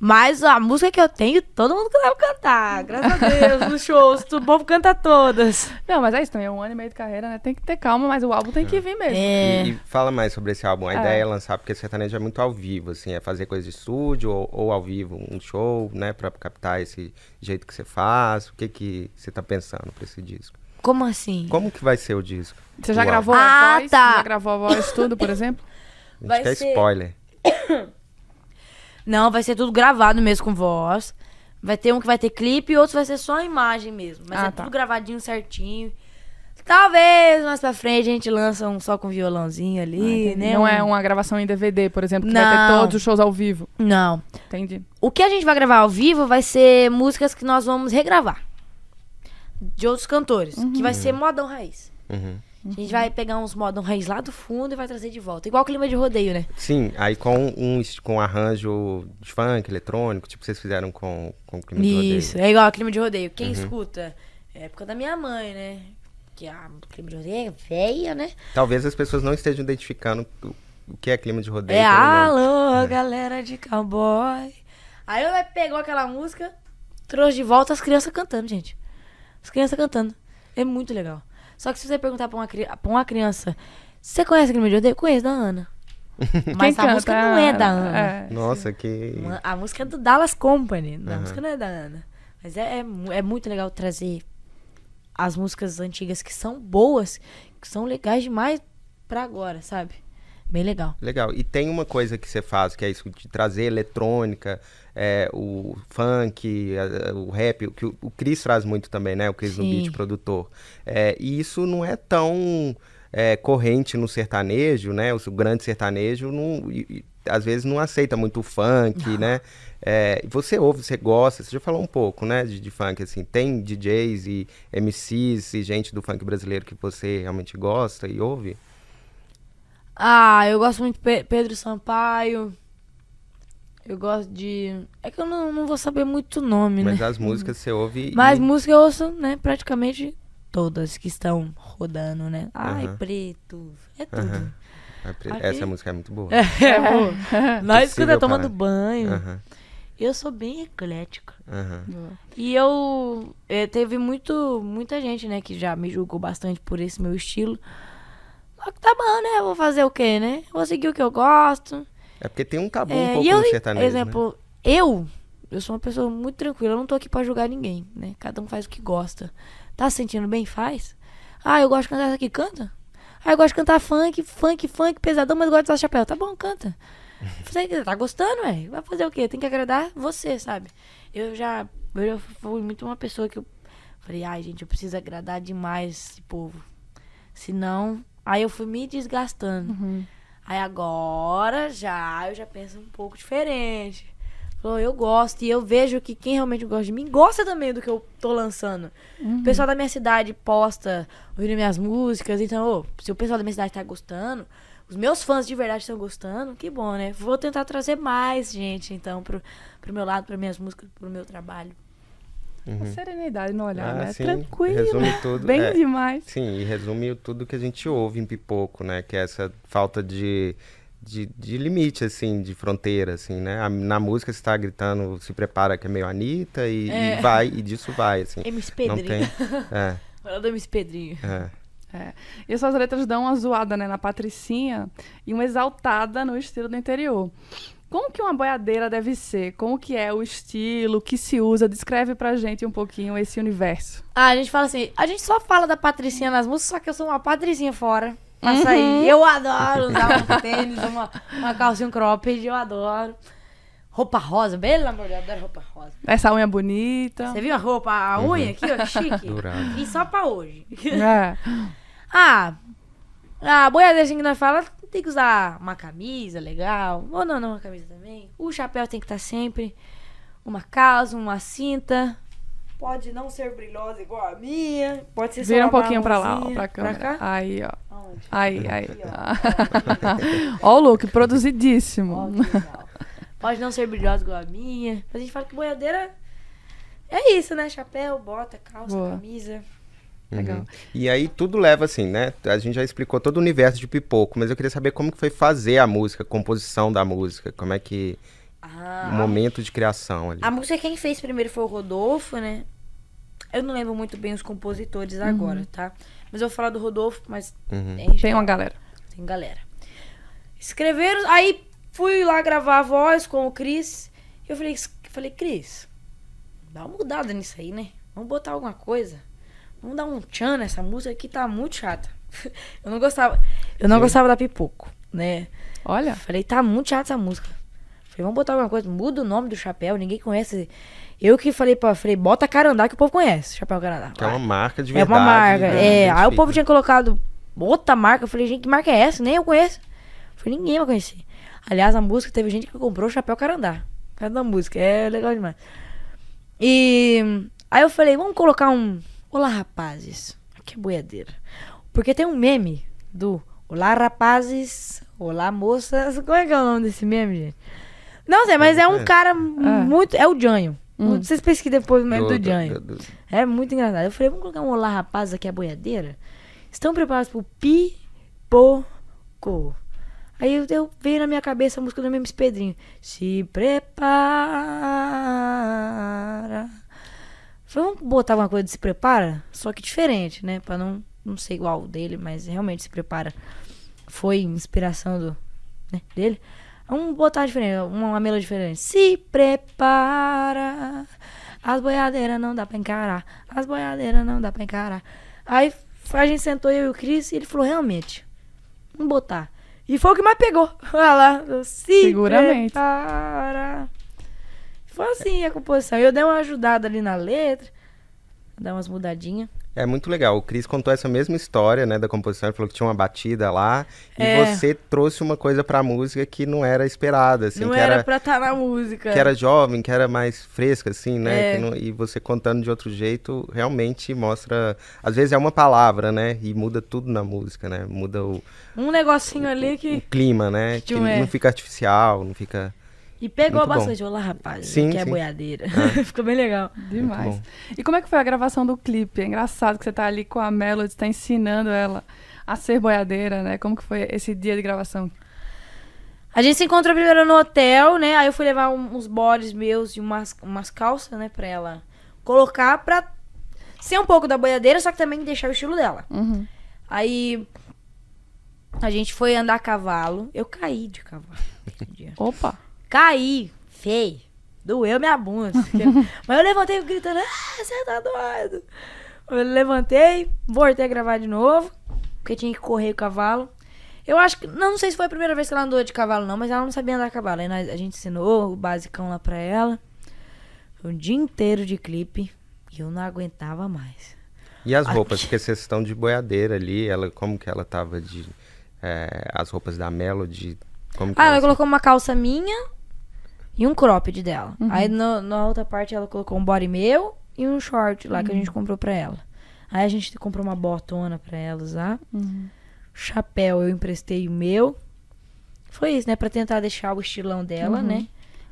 Mas a música que eu tenho, todo mundo deve cantar. Graças a Deus, nos shows, o povo canta todas. Não, mas é isso também, é um ano e meio de carreira, né? Tem que ter calma, mas o álbum tem que vir mesmo. É. E, e fala mais sobre esse álbum. A É. ideia é lançar, porque sertanejo é muito ao vivo, assim, é fazer coisa de estúdio ou, ou ao vivo, um show, né, pra captar esse jeito que você faz. O que que você tá pensando pra esse disco? Como assim? Como que vai ser o disco? Você já Uau. gravou Ah, a voz? tá. Já gravou a voz tudo, por exemplo? A gente Vai quer ser- spoiler. [coughs] Não, vai ser tudo gravado mesmo com voz. Vai ter um que vai ter clipe e outros vai ser só a imagem mesmo. Mas Ah, é tá. tudo gravadinho certinho. Talvez mais pra frente a gente lança um só com violãozinho ali, né? Não Um- é uma gravação em DVD, por exemplo, que vai ter Não. todos os shows ao vivo. Não. Entendi. O que a gente vai gravar ao vivo vai ser músicas que nós vamos regravar. De outros cantores. Que vai ser modão raiz. Uhum. A gente vai pegar uns raiz lá do fundo e vai trazer de volta. Igual o clima de rodeio, né? Sim, aí com um com arranjo de funk, eletrônico, tipo vocês fizeram com, com o clima de rodeio. Isso, é igual ao clima de rodeio. Uhum. Quem escuta? É época da minha mãe, né? Que a clima de rodeio é velha, né? Talvez as pessoas não estejam identificando o, o que é clima de rodeio. É alô, galera de cowboy. Aí eu pegou aquela música, trouxe de volta as crianças cantando, gente. As crianças cantando. É muito legal. Só que se você perguntar pra uma, cri- pra uma criança, você conhece clima de rodeio? Conheço da Ana. [laughs] Mas Quem a música não é da Ana. É. Nossa, que. A música é do Dallas Company. A Aham. música não é da Ana. Mas é, é, é muito legal trazer as músicas antigas que são boas, que são legais demais pra agora, sabe? Bem legal. Legal. E tem uma coisa que você faz, que é isso de trazer eletrônica, é, o funk, a- o rap, o que o, o Cris traz muito também, né? O Cris no beat produtor. É, e isso não é tão é, corrente no sertanejo, né? O, o grande sertanejo não, e- e, às vezes não aceita muito o funk, né? É, você ouve, você gosta, você já falou um pouco, né, de, de funk, assim, tem DJs e MCs e gente do funk brasileiro que você realmente gosta e ouve? Ah, eu gosto muito de Pe- Pedro Sampaio. Eu gosto de. É que eu não, não vou saber muito o nome, Mas né? as músicas você ouve Mas e... música eu ouço, né? Praticamente todas que estão rodando, né? Ai, preto. É tudo. Pre- Aqui- Essa música é muito boa. É, pô. Nós Possível, escutamos tomando cara. banho. Aham, Eu sou bem eclética. E eu. eh, teve muito, muita gente, né, que já me julgou bastante por esse meu estilo. Só que tá bom, né? Vou fazer o quê, né? Vou seguir o que eu gosto. É porque tem um tabu É, um pouco eu, no sertanejo, exemplo, eu eu sou uma pessoa muito tranquila, eu não tô aqui pra julgar ninguém, né? Cada um faz o que gosta. Tá se sentindo bem? Faz. Ah, eu gosto de cantar essa aqui, canta. Ah, eu gosto de cantar funk, funk, funk, pesadão, mas eu gosto de usar chapéu. Tá bom, canta. [laughs] Você tá gostando, ué? Vai fazer o quê? Tem que agradar você, sabe? Eu já. Eu fui muito uma pessoa que eu falei, ai, gente, eu preciso agradar demais esse povo. Senão. Aí eu fui me desgastando. Uhum. Aí agora já eu já penso um pouco diferente. Falou, eu gosto e eu vejo que quem realmente gosta de mim gosta também do que eu tô lançando. O pessoal da minha cidade posta ouvindo minhas músicas, então, ô, se o pessoal da minha cidade tá gostando, os meus fãs de verdade estão gostando, que bom, né? Vou tentar trazer mais gente, então, pro, pro meu lado, para minhas músicas, pro meu trabalho. Uma serenidade no olhar, Ah, né? sim, Tranquilo. resume tudo, [laughs] Bem é. demais. Sim, e resume tudo que a gente ouve em Pipoco, né? Que é essa falta de, de, de limite, assim, de fronteira, assim, né? A- na música você tá gritando, se prepara que é meio Anitta e, É. e vai, e disso vai, assim. MC Não Pedrinho. tem... É, Fala do MC Pedrinho. é. É. E as suas letras dão uma zoada, né, na Patricinha e uma exaltada no estilo do interior. Como que uma boiadeira deve ser? Como que é o estilo, o que se usa? Descreve pra gente um pouquinho esse universo. Ah, a gente fala assim, a gente só fala da Patricinha nas músicas, só que eu sou uma Patricinha fora. Pra sair. Eu adoro usar um tênis, uma, uma calcinha um cropped, eu adoro. Roupa rosa, pelo amor de Deus, eu adoro roupa rosa. Essa unha bonita. Você viu a roupa, a unha aqui, ó, que chique? [laughs] Dourado. Fiz só pra hoje. É. ah, a boiadeira assim que nós falamos, tem que usar uma camisa legal. Ou não, não, uma camisa também. O chapéu tem que estar sempre. Uma calça, uma cinta. Pode não ser brilhosa igual a minha. Pode ser só Vira um pouquinho pra lá, ó, pra câmera. cá? Aí, ó. Aonde? Aí, aí. Aqui, [laughs] ó o look, produzidíssimo. Ó. Pode não ser brilhosa igual a minha. Mas a gente fala que boiadeira é isso, né? Chapéu, bota, calça, Boa. camisa. Legal. Uhum. E aí tudo leva assim, né? A gente já explicou todo o universo de Pipoco, mas eu queria saber como que foi fazer a música, a composição da música, como é que... Ah, o momento de criação ali. A música quem fez primeiro foi o Rodolfo, né? Eu não lembro muito bem os compositores agora, tá? Mas eu vou falar do Rodolfo, mas Uhum. em Tem geral, uma galera. tem galera. Escreveram, aí fui lá gravar a voz com o Cris. Eu falei, falei, Cris, dá uma mudada nisso aí, né? Vamos botar alguma coisa. Vamos dar um tchan nessa música que tá muito chata. [laughs] eu não gostava. Eu não Sim. gostava da pipoco, né? Olha. Falei, tá muito chata essa música. Falei, vamos botar alguma coisa, muda o nome do chapéu, ninguém conhece. Eu que falei pra falei, bota Carandá que o povo conhece, chapéu Carandá. Que é uma marca de É verdade. uma marca. né? É, aí o povo tinha colocado outra marca. Eu falei, gente, que marca é essa? Nem eu conheço. Eu falei, ninguém vai conhecer. Aliás, a música teve gente que comprou o chapéu Carandá. Cada da música. É legal demais. E aí eu falei, vamos colocar um. Olá, rapazes. Aqui é boiadeira. Porque tem um meme do Olá, rapazes. Olá, moças. Como é que é o nome desse meme, gente? Não sei, mas é um É. cara muito. É o Janho. Hum. Vocês pesquisem depois o meme do, Janho. É muito engraçado. Eu falei, vamos colocar um olá, rapazes, aqui é a boiadeira? Estão preparados pro pipoco? Aí eu, eu veio na minha cabeça a música do Memes Pedrinho. Se prepara. Falei, vamos botar alguma coisa de se prepara? Só que diferente, né? Pra não, não ser igual o dele, mas realmente se prepara. Foi inspiração do, né, dele. Vamos botar diferente, uma, uma melodia diferente. Se prepara. As boiadeiras não dá pra encarar. As boiadeiras não dá pra encarar. Aí a gente sentou eu e o Cris e ele falou, realmente, vamos botar. E foi o que mais pegou. [laughs] Olha lá. Se Seguramente. prepara. Foi assim a composição. Eu dei uma ajudada ali na letra. Dar umas mudadinhas. É muito legal. O Cris contou essa mesma história, né, da composição. Ele falou que tinha uma batida lá. E É. você trouxe uma coisa pra música que não era esperada, assim. não que era, era, pra estar na música. que era jovem, que era mais fresca, assim, né? É. que não- e você contando de outro jeito, realmente mostra... Às vezes é uma palavra, né? E muda tudo na música, né? Muda o, Um negocinho ali o que. clima, né? Que é. não fica artificial, não fica... E pegou Muito bom. bastante. Olá, rapaz. Sim, que é sim. boiadeira. [laughs] Ficou bem legal. Demais. bom. E como é que foi a gravação do clipe? É engraçado que você tá ali com a Melody, tá ensinando ela a ser boiadeira, né? Como que foi esse dia de gravação? A gente se encontrou primeiro no hotel, né? Aí eu fui levar uns bodes meus e umas, umas calças, né? Pra ela colocar pra ser um pouco da boiadeira, só que também deixar o estilo dela. Uhum. Aí a gente foi andar a cavalo. Eu caí de cavalo. Opa! Caí, feio. Doeu minha bunda. [laughs] Mas eu levantei gritando, ah, você tá doido. Eu levantei, voltei a gravar de novo, porque tinha que correr o cavalo. Eu acho que, não, não sei se foi a primeira vez que ela andou de cavalo não, mas ela não sabia andar a cavalo. Aí nós- a gente ensinou o basicão lá pra ela. Foi um dia inteiro de clipe e eu não aguentava mais. E as roupas, porque vocês estão de boiadeira ali, ela, como que ela tava de. é, as roupas da Melody. Como que Ah, ela elas- colocou uma calça minha e um cropped dela. Aí no- na outra parte ela colocou um body meu e um short lá que a gente comprou pra ela. Aí a gente comprou uma botona pra ela usar. Chapéu eu emprestei o meu. Foi isso, né? Pra tentar deixar o estilão dela, né?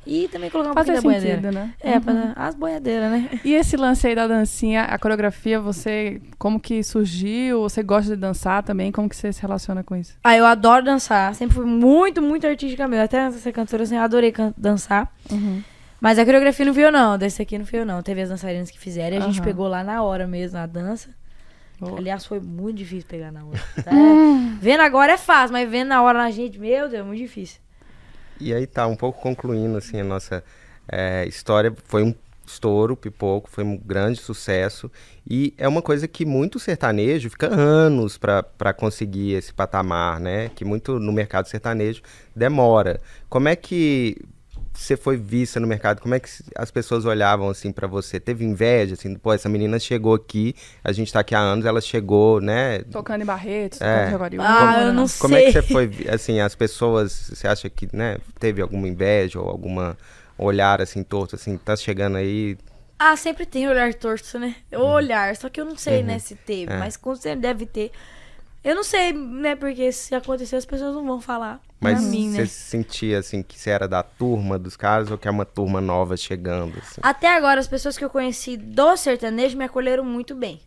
E também colocar um Fazer pouquinho da boiadeira. né? É, pra, as boiadeiras, né? E esse lance aí da dancinha, a coreografia, você como que surgiu? Você gosta de dançar também? Como que você se relaciona com isso? Ah, eu adoro dançar. Sempre fui muito, muito artística mesmo. Até antes de ser cantora, assim, eu adorei can- dançar. Mas a coreografia não eu, não. Desse aqui não fui eu, não. Teve as dançarinas que fizeram. E a gente Aham. pegou lá na hora mesmo a dança. Boa. Aliás, foi muito difícil pegar na hora. tá? [laughs] Vendo agora é fácil, mas vendo na hora na gente, meu Deus, é muito difícil. E aí tá, um pouco concluindo assim a nossa é, história. Foi um estouro, pipoco, foi um grande sucesso. E é uma coisa que muito sertanejo fica anos para conseguir esse patamar, né? Que muito no mercado sertanejo demora. Como é que você foi vista no mercado? Como é que as pessoas olhavam assim para você? Teve inveja assim, pô, essa menina chegou aqui, a gente tá aqui há anos, ela chegou, né? Tocando em Barretos, É. tocando em. Ah, como eu não Como é que sei. você foi, assim, as pessoas, você acha que, né, teve alguma inveja ou alguma olhar assim torto assim, tá chegando aí, Ah, sempre tem olhar torto, né? O olhar, só que eu não sei, né, se teve, É. mas com certeza deve ter. Eu não sei, né, porque se acontecer as pessoas não vão falar mas pra mim, você né? sentia assim que você era da turma dos caras ou que é uma turma nova chegando assim? Até agora, as pessoas que eu conheci do sertanejo me acolheram muito bem.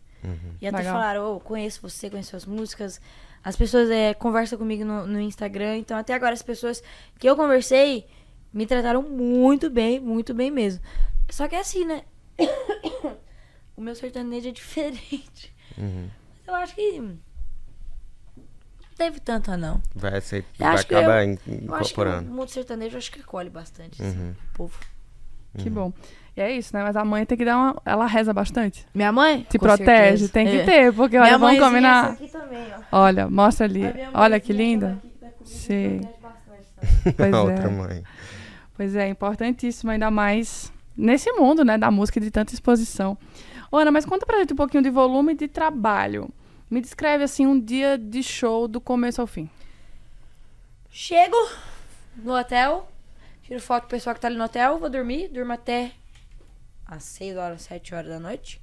E até Legal. falaram, ô, conheço você, conheço suas músicas. As pessoas é, conversam comigo no, no Instagram. Então, até agora, as pessoas que eu conversei me trataram muito bem, muito bem mesmo. Só que é assim, né? [coughs] o meu sertanejo é diferente. Uhum. Mas eu acho que... Não teve tanta, não. Vai Eu vai acabar eu- in- Eu acho que o incorporando. mundo sertanejo, acho que acolhe bastante, assim, Uhum. o povo. Que bom. E é isso, né? Mas a mãe tem que dar uma. Ela reza bastante. Minha mãe? Se Com protege, certeza. tem que É. ter, porque olha, vamos combinar. essa aqui também, ó. Olha, mostra ali. Olha que linda. aqui, Sim. protege bastante também. [laughs] Pois A outra é. mãe. Pois é, importantíssimo, ainda mais nesse mundo, né, da música e de tanta exposição. Ô, Ana, mas conta pra gente um pouquinho de volume de trabalho. Me descreve, assim, um dia de show do começo ao fim. Chego no hotel, tiro foto do pessoal que tá ali no hotel, vou dormir, durmo até às 6 horas, 7 horas da noite.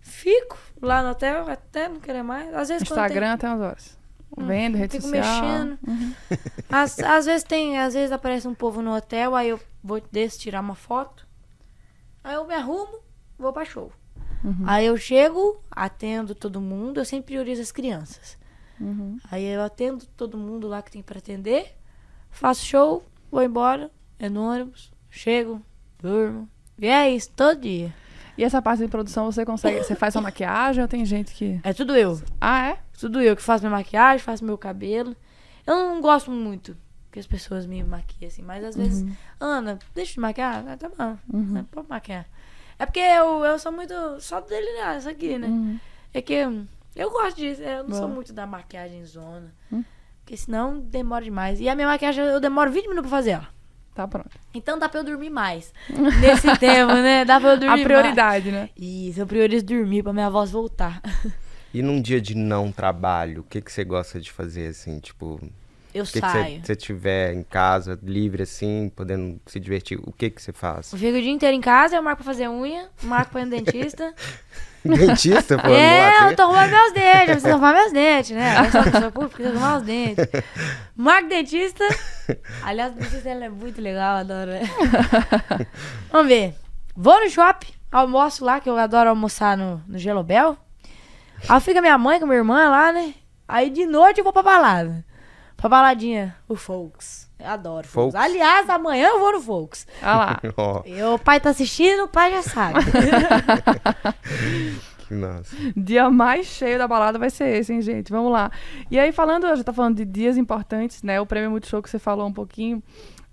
Fico lá no hotel até não querer mais. Às vezes Instagram até umas horas. Vendo, rede Fico social. mexendo. tem, às, às vezes tem, às vezes aparece um povo no hotel, aí eu vou desço tirar uma foto. Aí eu me arrumo, vou pra show. Uhum. Aí eu chego, atendo todo mundo, eu sempre priorizo as crianças. Uhum. Aí eu atendo todo mundo lá que tem pra atender, faço show, vou embora, é no ônibus, chego, durmo. E é isso, todo dia. E essa parte de produção você consegue. Você faz sua maquiagem ou tem gente que. É tudo eu. Ah, é? Tudo eu que faço minha maquiagem, faço meu cabelo. Eu não gosto muito que as pessoas me maquiem assim, mas às vezes, Ana, deixa te maquiar? Ah, tá bom, Uhum. pode maquiar. É porque eu, eu sou muito só delinear isso aqui, né? Uhum. É que eu gosto disso, eu não sou Boa. muito da maquiagem zona. Hum. Porque senão demora demais. E a minha maquiagem eu demoro 20 minutos pra fazer ela. Tá pronto. Então dá pra eu dormir mais. [laughs] Nesse tempo, né? Dá pra eu dormir A prioridade, né? mais. Isso, eu priorizo dormir pra minha voz voltar. E num dia de não trabalho, o que que você gosta de fazer assim, tipo, Eu que saio. você, você tiver em casa, livre assim, podendo se divertir, o que que você faz? Eu fico o dia inteiro em casa, eu marco pra fazer unha, marco pra ir no dentista. [laughs] Dentista, pô, [laughs] é, eu tô arrumando meus dentes, eu preciso arrumar meus dentes, né? Eu sou pessoa pública, preciso arrumar os dentes. Marco dentista. Aliás, o dentista ela é muito legal, adoro. né? [laughs] Vamos ver. Vou no shopping, almoço lá, que eu adoro almoçar no, no Gelobel. Aí fica minha mãe com minha irmã lá, né? Aí de noite eu vou pra balada. Pra baladinha, o Folks. Eu adoro Folks. Folks. Aliás, amanhã eu vou no Folks. Olha lá. [laughs] Ó, E o pai tá assistindo, o pai já sabe. [laughs] que nossa. Dia mais cheio da balada vai ser esse, hein, gente? Vamos lá. E aí, falando, já tá falando de dias importantes, né? O prêmio Multishow que você falou um pouquinho.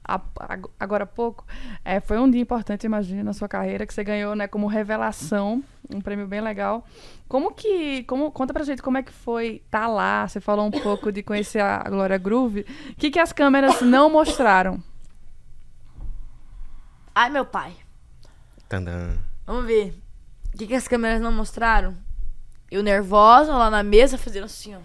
A- a- agora há pouco, é, foi um dia importante, imagino, na sua carreira, que você ganhou, né, como revelação, um prêmio bem legal. Como que, como, conta pra gente como é que foi estar lá, você falou um pouco de conhecer a Glória Groove, o que que as câmeras não mostraram? Ai, meu pai. Tandã. Vamos ver. O que, que as câmeras não mostraram? Eu nervosa lá na mesa, fazendo assim, ó.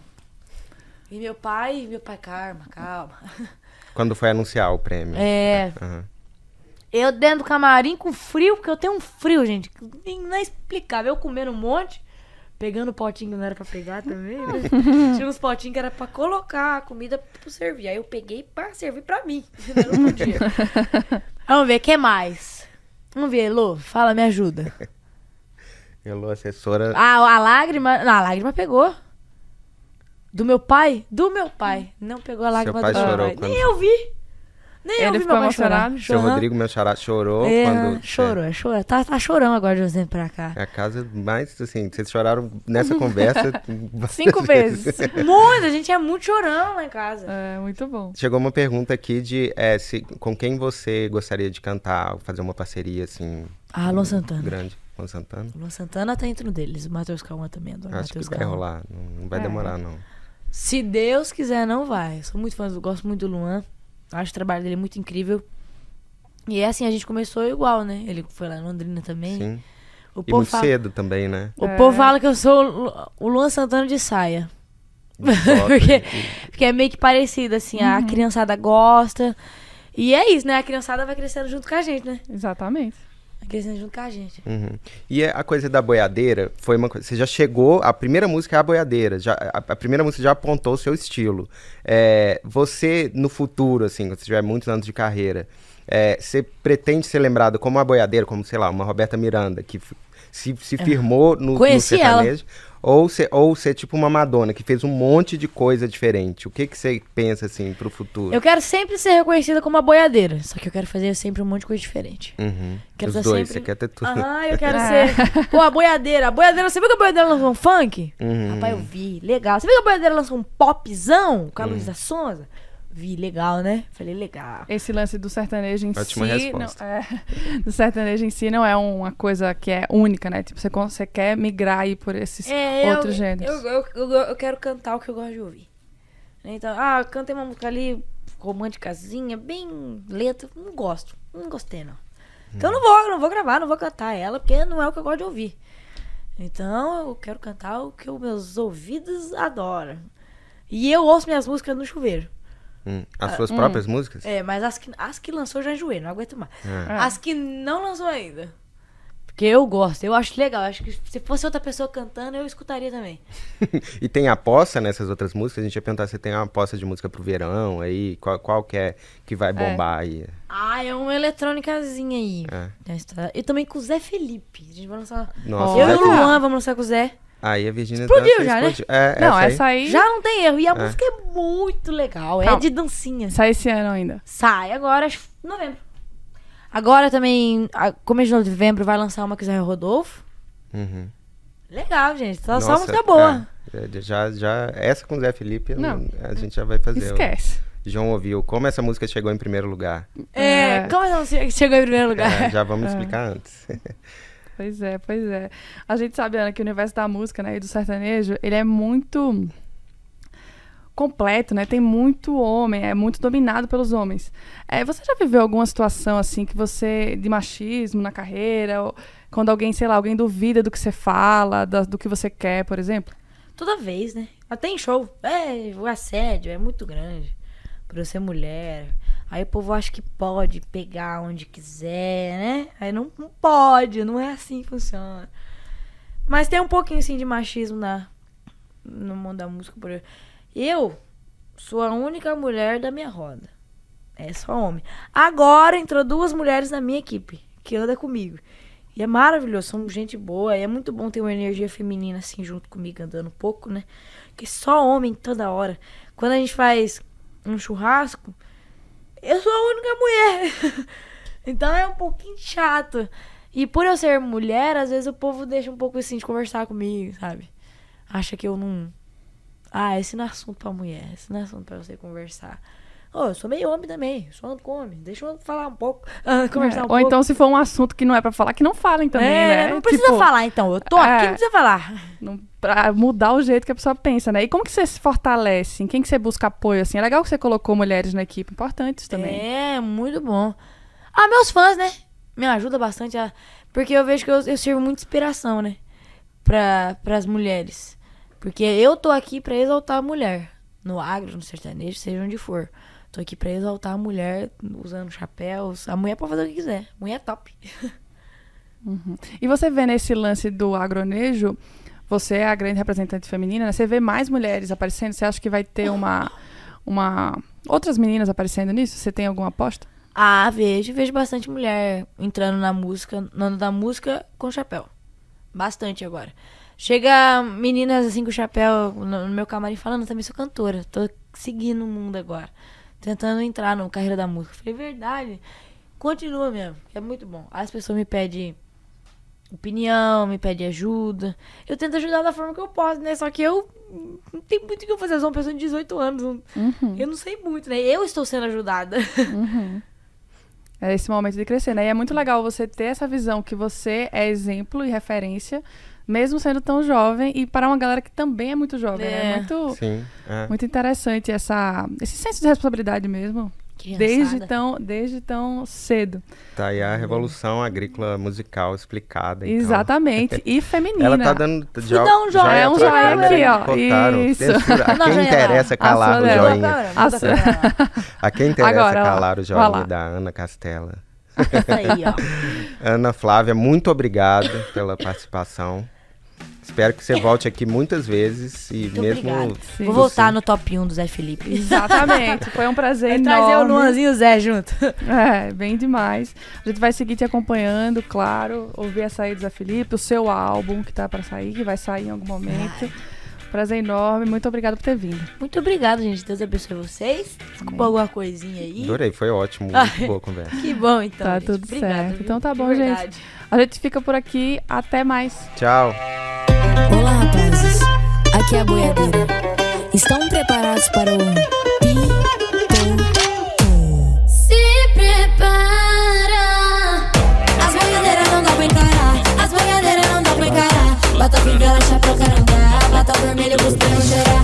E meu pai, meu pai, calma, calma. [laughs] Quando foi anunciar o prêmio. É. Aham. Eu dentro do camarim com frio, porque eu tenho um frio, gente. que nem- Não é explicável. Eu comendo um monte, pegando potinho que não era pra pegar também. né? [laughs] Tinha uns potinhos que era pra colocar a comida pra servir. Aí eu peguei pra servir pra mim. [laughs] Podia. [laughs] Vamos ver, o que mais? Vamos ver, Elô, fala, me ajuda. Elô, assessora. Ah, a lágrima. Não, a lágrima pegou. Do meu pai? Do meu pai. Não pegou a lágrima pai do meu chorou pai. quando- Nem eu vi. Nem eu Ele vi ficou meu pai chorar. emocionado? Seu. Rodrigo, meu xará, chorou É, quando. chorou, é, chorou. Tá, tá chorando agora de tempos pra cá. É a casa mais, assim, vocês choraram nessa conversa. [laughs] Cinco vezes. Muito, a gente é muito chorão lá em casa. É, muito bom. Chegou uma pergunta aqui de é, se, com quem você gostaria de cantar, fazer uma parceria, assim, Ah, Luan Santana. grande o Santana? Luan Santana tá entre um deles. O Matheus Calma também Acho que Matheus vai Calma. rolar, não, não vai É. demorar, não. Se Deus quiser, não vai. Sou muito fã, do- gosto muito do Luan. Acho o trabalho dele muito incrível. E é assim, a gente começou igual, né? Ele foi lá em Londrina também. Sim. O E povo muito fala, cedo também, né? O É. povo fala que eu sou o Lu- o Luan Santana de saia. Top. [laughs] porque, porque é meio que parecido, assim. Uhum. A criançada gosta. E é isso, né? A criançada vai crescendo junto com a gente, né? Exatamente. Vai crescendo junto com a gente. Uhum. E a coisa da boiadeira foi uma coisa. Você já chegou. A primeira música é a boiadeira. Já, a, a primeira música já apontou o seu estilo. É, você, no futuro, assim, quando você tiver muitos anos de carreira, é, você pretende ser lembrado como uma boiadeira, como, sei lá, uma Roberta Miranda, que se, se firmou no, no É. Conheci ela. Ou ser, ou ser tipo uma Madonna, que fez um monte de coisa diferente. O que, que você pensa, assim, pro futuro? Eu quero sempre ser reconhecida como uma boiadeira. Só que eu quero fazer sempre um monte de coisa diferente. Uhum. Quero Os dois, sempre- você quer ter tudo. Aham, eu [laughs] quero É. ser. Pô, a boiadeira. A boiadeira, você viu que a boiadeira lançou um funk? Uhum. Rapaz, eu vi. Legal. Você viu que a boiadeira lançou um popzão com a Hum. Luísa Sonza? Vi, legal, né? Falei, legal. Esse lance do sertanejo em Ótima si. resposta. Não, é, [laughs] do sertanejo em si não é uma coisa que é única, né? Tipo, você, você quer migrar aí por esses É, outros eu, gêneros. Eu, eu, eu, eu quero cantar o que eu gosto de ouvir. Então, ah, eu cantei uma música ali românticazinha, bem letra. Não gosto. Não gostei, não. Então não vou, não vou gravar, não vou cantar ela, porque não é o que eu gosto de ouvir. Então eu quero cantar o que os meus ouvidos adoram. E eu ouço minhas músicas no chuveiro. Hum. As suas próprias músicas? É, mas as que, as que lançou eu já enjoei, não aguento mais. É. É. As que não lançou ainda. Porque eu gosto, eu acho legal. Acho que se fosse outra pessoa cantando, eu escutaria também. [laughs] E tem aposta nessas outras músicas? A gente ia perguntar se tem uma aposta de música pro verão aí, qual, qual que é que vai bombar aí. Ah, é uma eletrônicazinha aí. É. E também com o Zé Felipe. A gente vai lançar. Nossa, eu e o. Luan vamos lançar com o Zé. Aí a Virgínia Explodiu Dança já, né? explodiu. É, não, essa aí. essa aí. Já não tem erro. E a É. música é muito legal. É Calma. de dancinha. Sai esse ano ainda. Sai agora, novembro. Agora também, começo de novembro, vai lançar uma com o Zé Rodolfo. Uhum. Legal, gente. Só, só Nossa, música boa. é, é, já, já, essa com o Zé Felipe, Não. a gente já vai fazer. Esquece. O João ouviu como essa música chegou em primeiro lugar. É, É. como ela che- chegou em primeiro lugar? É, já vamos [laughs] explicar antes. [laughs] Pois é, pois é. A gente sabe, Ana, que o universo da música, né, e do sertanejo, ele é muito completo, né? Tem muito homem, é muito dominado pelos homens. É, você já viveu alguma situação assim que você de machismo na carreira, ou quando alguém, sei lá, alguém duvida do que você fala, da- do que você quer, por exemplo? Toda vez, né? Até em show. É, o assédio é muito grande. Por eu ser mulher. Aí o povo acha que pode pegar onde quiser, né? Aí não, pode, não é assim que funciona. Mas tem um pouquinho, assim, de machismo na, no mundo da música. Por... Eu sou a única mulher da minha roda. É só homem. Agora entrou duas mulheres na minha equipe, que anda comigo. E é maravilhoso, são gente boa. E é muito bom ter uma energia feminina assim junto comigo, andando um pouco, né? Porque só homem toda hora. Quando a gente faz um churrasco, eu sou a única mulher. [laughs] então é um pouquinho chato. E por eu ser mulher, às vezes o povo deixa um pouco assim de conversar comigo, sabe? Acha que eu não. Ah, esse não é assunto pra mulher, esse não é assunto pra você conversar. Ô, eu sou meio homem também, sou come, deixa eu falar um pouco, ah, conversar É, um Ou pouco. então, se for um assunto que não é pra falar, que não falem também, é, né? não precisa Tipo, falar então, eu tô aqui, é. não precisa falar. não- Pra mudar o jeito que a pessoa pensa, né? E como que você se fortalece? Em quem que você busca apoio, assim? É legal que você colocou mulheres na equipe, importante isso também. É, muito bom. Ah, meus fãs, né? Me ajuda bastante, a... porque eu vejo que eu, eu sirvo muita inspiração, né? Pra, pras mulheres. Porque eu tô aqui pra exaltar a mulher. No agro, no sertanejo, seja onde for. Tô aqui pra exaltar a mulher usando chapéus. A mulher pode fazer o que quiser. Mulher é top. [laughs] E você vê nesse lance do agronejo, você é a grande representante feminina, né? Você vê mais mulheres aparecendo? Você acha que vai ter uma, uma outras meninas aparecendo nisso? Você tem alguma aposta? Ah, vejo, vejo bastante mulher entrando na música, no ano da música com chapéu. Bastante agora. Chega meninas assim com chapéu no meu camarim falando, também sou cantora, tô seguindo o mundo agora. Tentando entrar na carreira da música. Falei, verdade. Continua mesmo, é muito bom. As pessoas me pedem opinião, me pedem ajuda. Eu tento ajudar da forma que eu posso, né? Só que eu não tenho muito o que eu fazer. Eu sou uma pessoa de 18 anos. Uhum. Eu não sei muito, né? Eu estou sendo ajudada. [laughs] É esse momento de crescer, né? E é muito legal você ter essa visão que você é exemplo e referência, mesmo sendo tão jovem, e para uma galera que também é muito jovem, né? É. Muito, Sim. é. muito interessante essa, esse senso de responsabilidade mesmo, Criançada. desde tão, desde tão cedo. Tá aí a revolução agrícola musical explicada. Então. Exatamente. [laughs] E feminina. Ela tá dando jo dar um joinha É, um joinha câmera, aqui, ó. Isso. Censura. A quem interessa calar o joinha. A quem interessa Agora, ó, calar o joinha da Ana Castela. Aí, ó. [laughs] Ana Flávia, muito obrigado pela participação. Espero que você volte aqui muitas vezes e Muito mesmo. Vou voltar no top 1 do Zé Felipe. Exatamente. Foi um prazer [laughs] Vai enorme. trazer o Luanzinho e o Zé junto. É, bem demais. A gente vai seguir te acompanhando, claro. Ouvir a saída do Zé Felipe, o seu álbum que tá pra sair, que vai sair em algum momento. Prazer enorme. Muito obrigada por ter vindo. Muito obrigado, gente. Deus abençoe vocês. Desculpa alguma coisinha aí. Adorei, foi ótimo, muito boa a conversa. Que bom, então. Tá gente. tudo Obrigada, certo. viu? Então tá bom, gente. A gente fica por aqui. Até mais. Tchau. Fala aqui é a boiadeira. Estão preparados para o pipoco? Se prepara. As boiadeiras não dá pra encarar. As boiadeiras não dá pra encarar. Bota a vela, chapo caramba. Bota vermelho, cuspira, cheirar.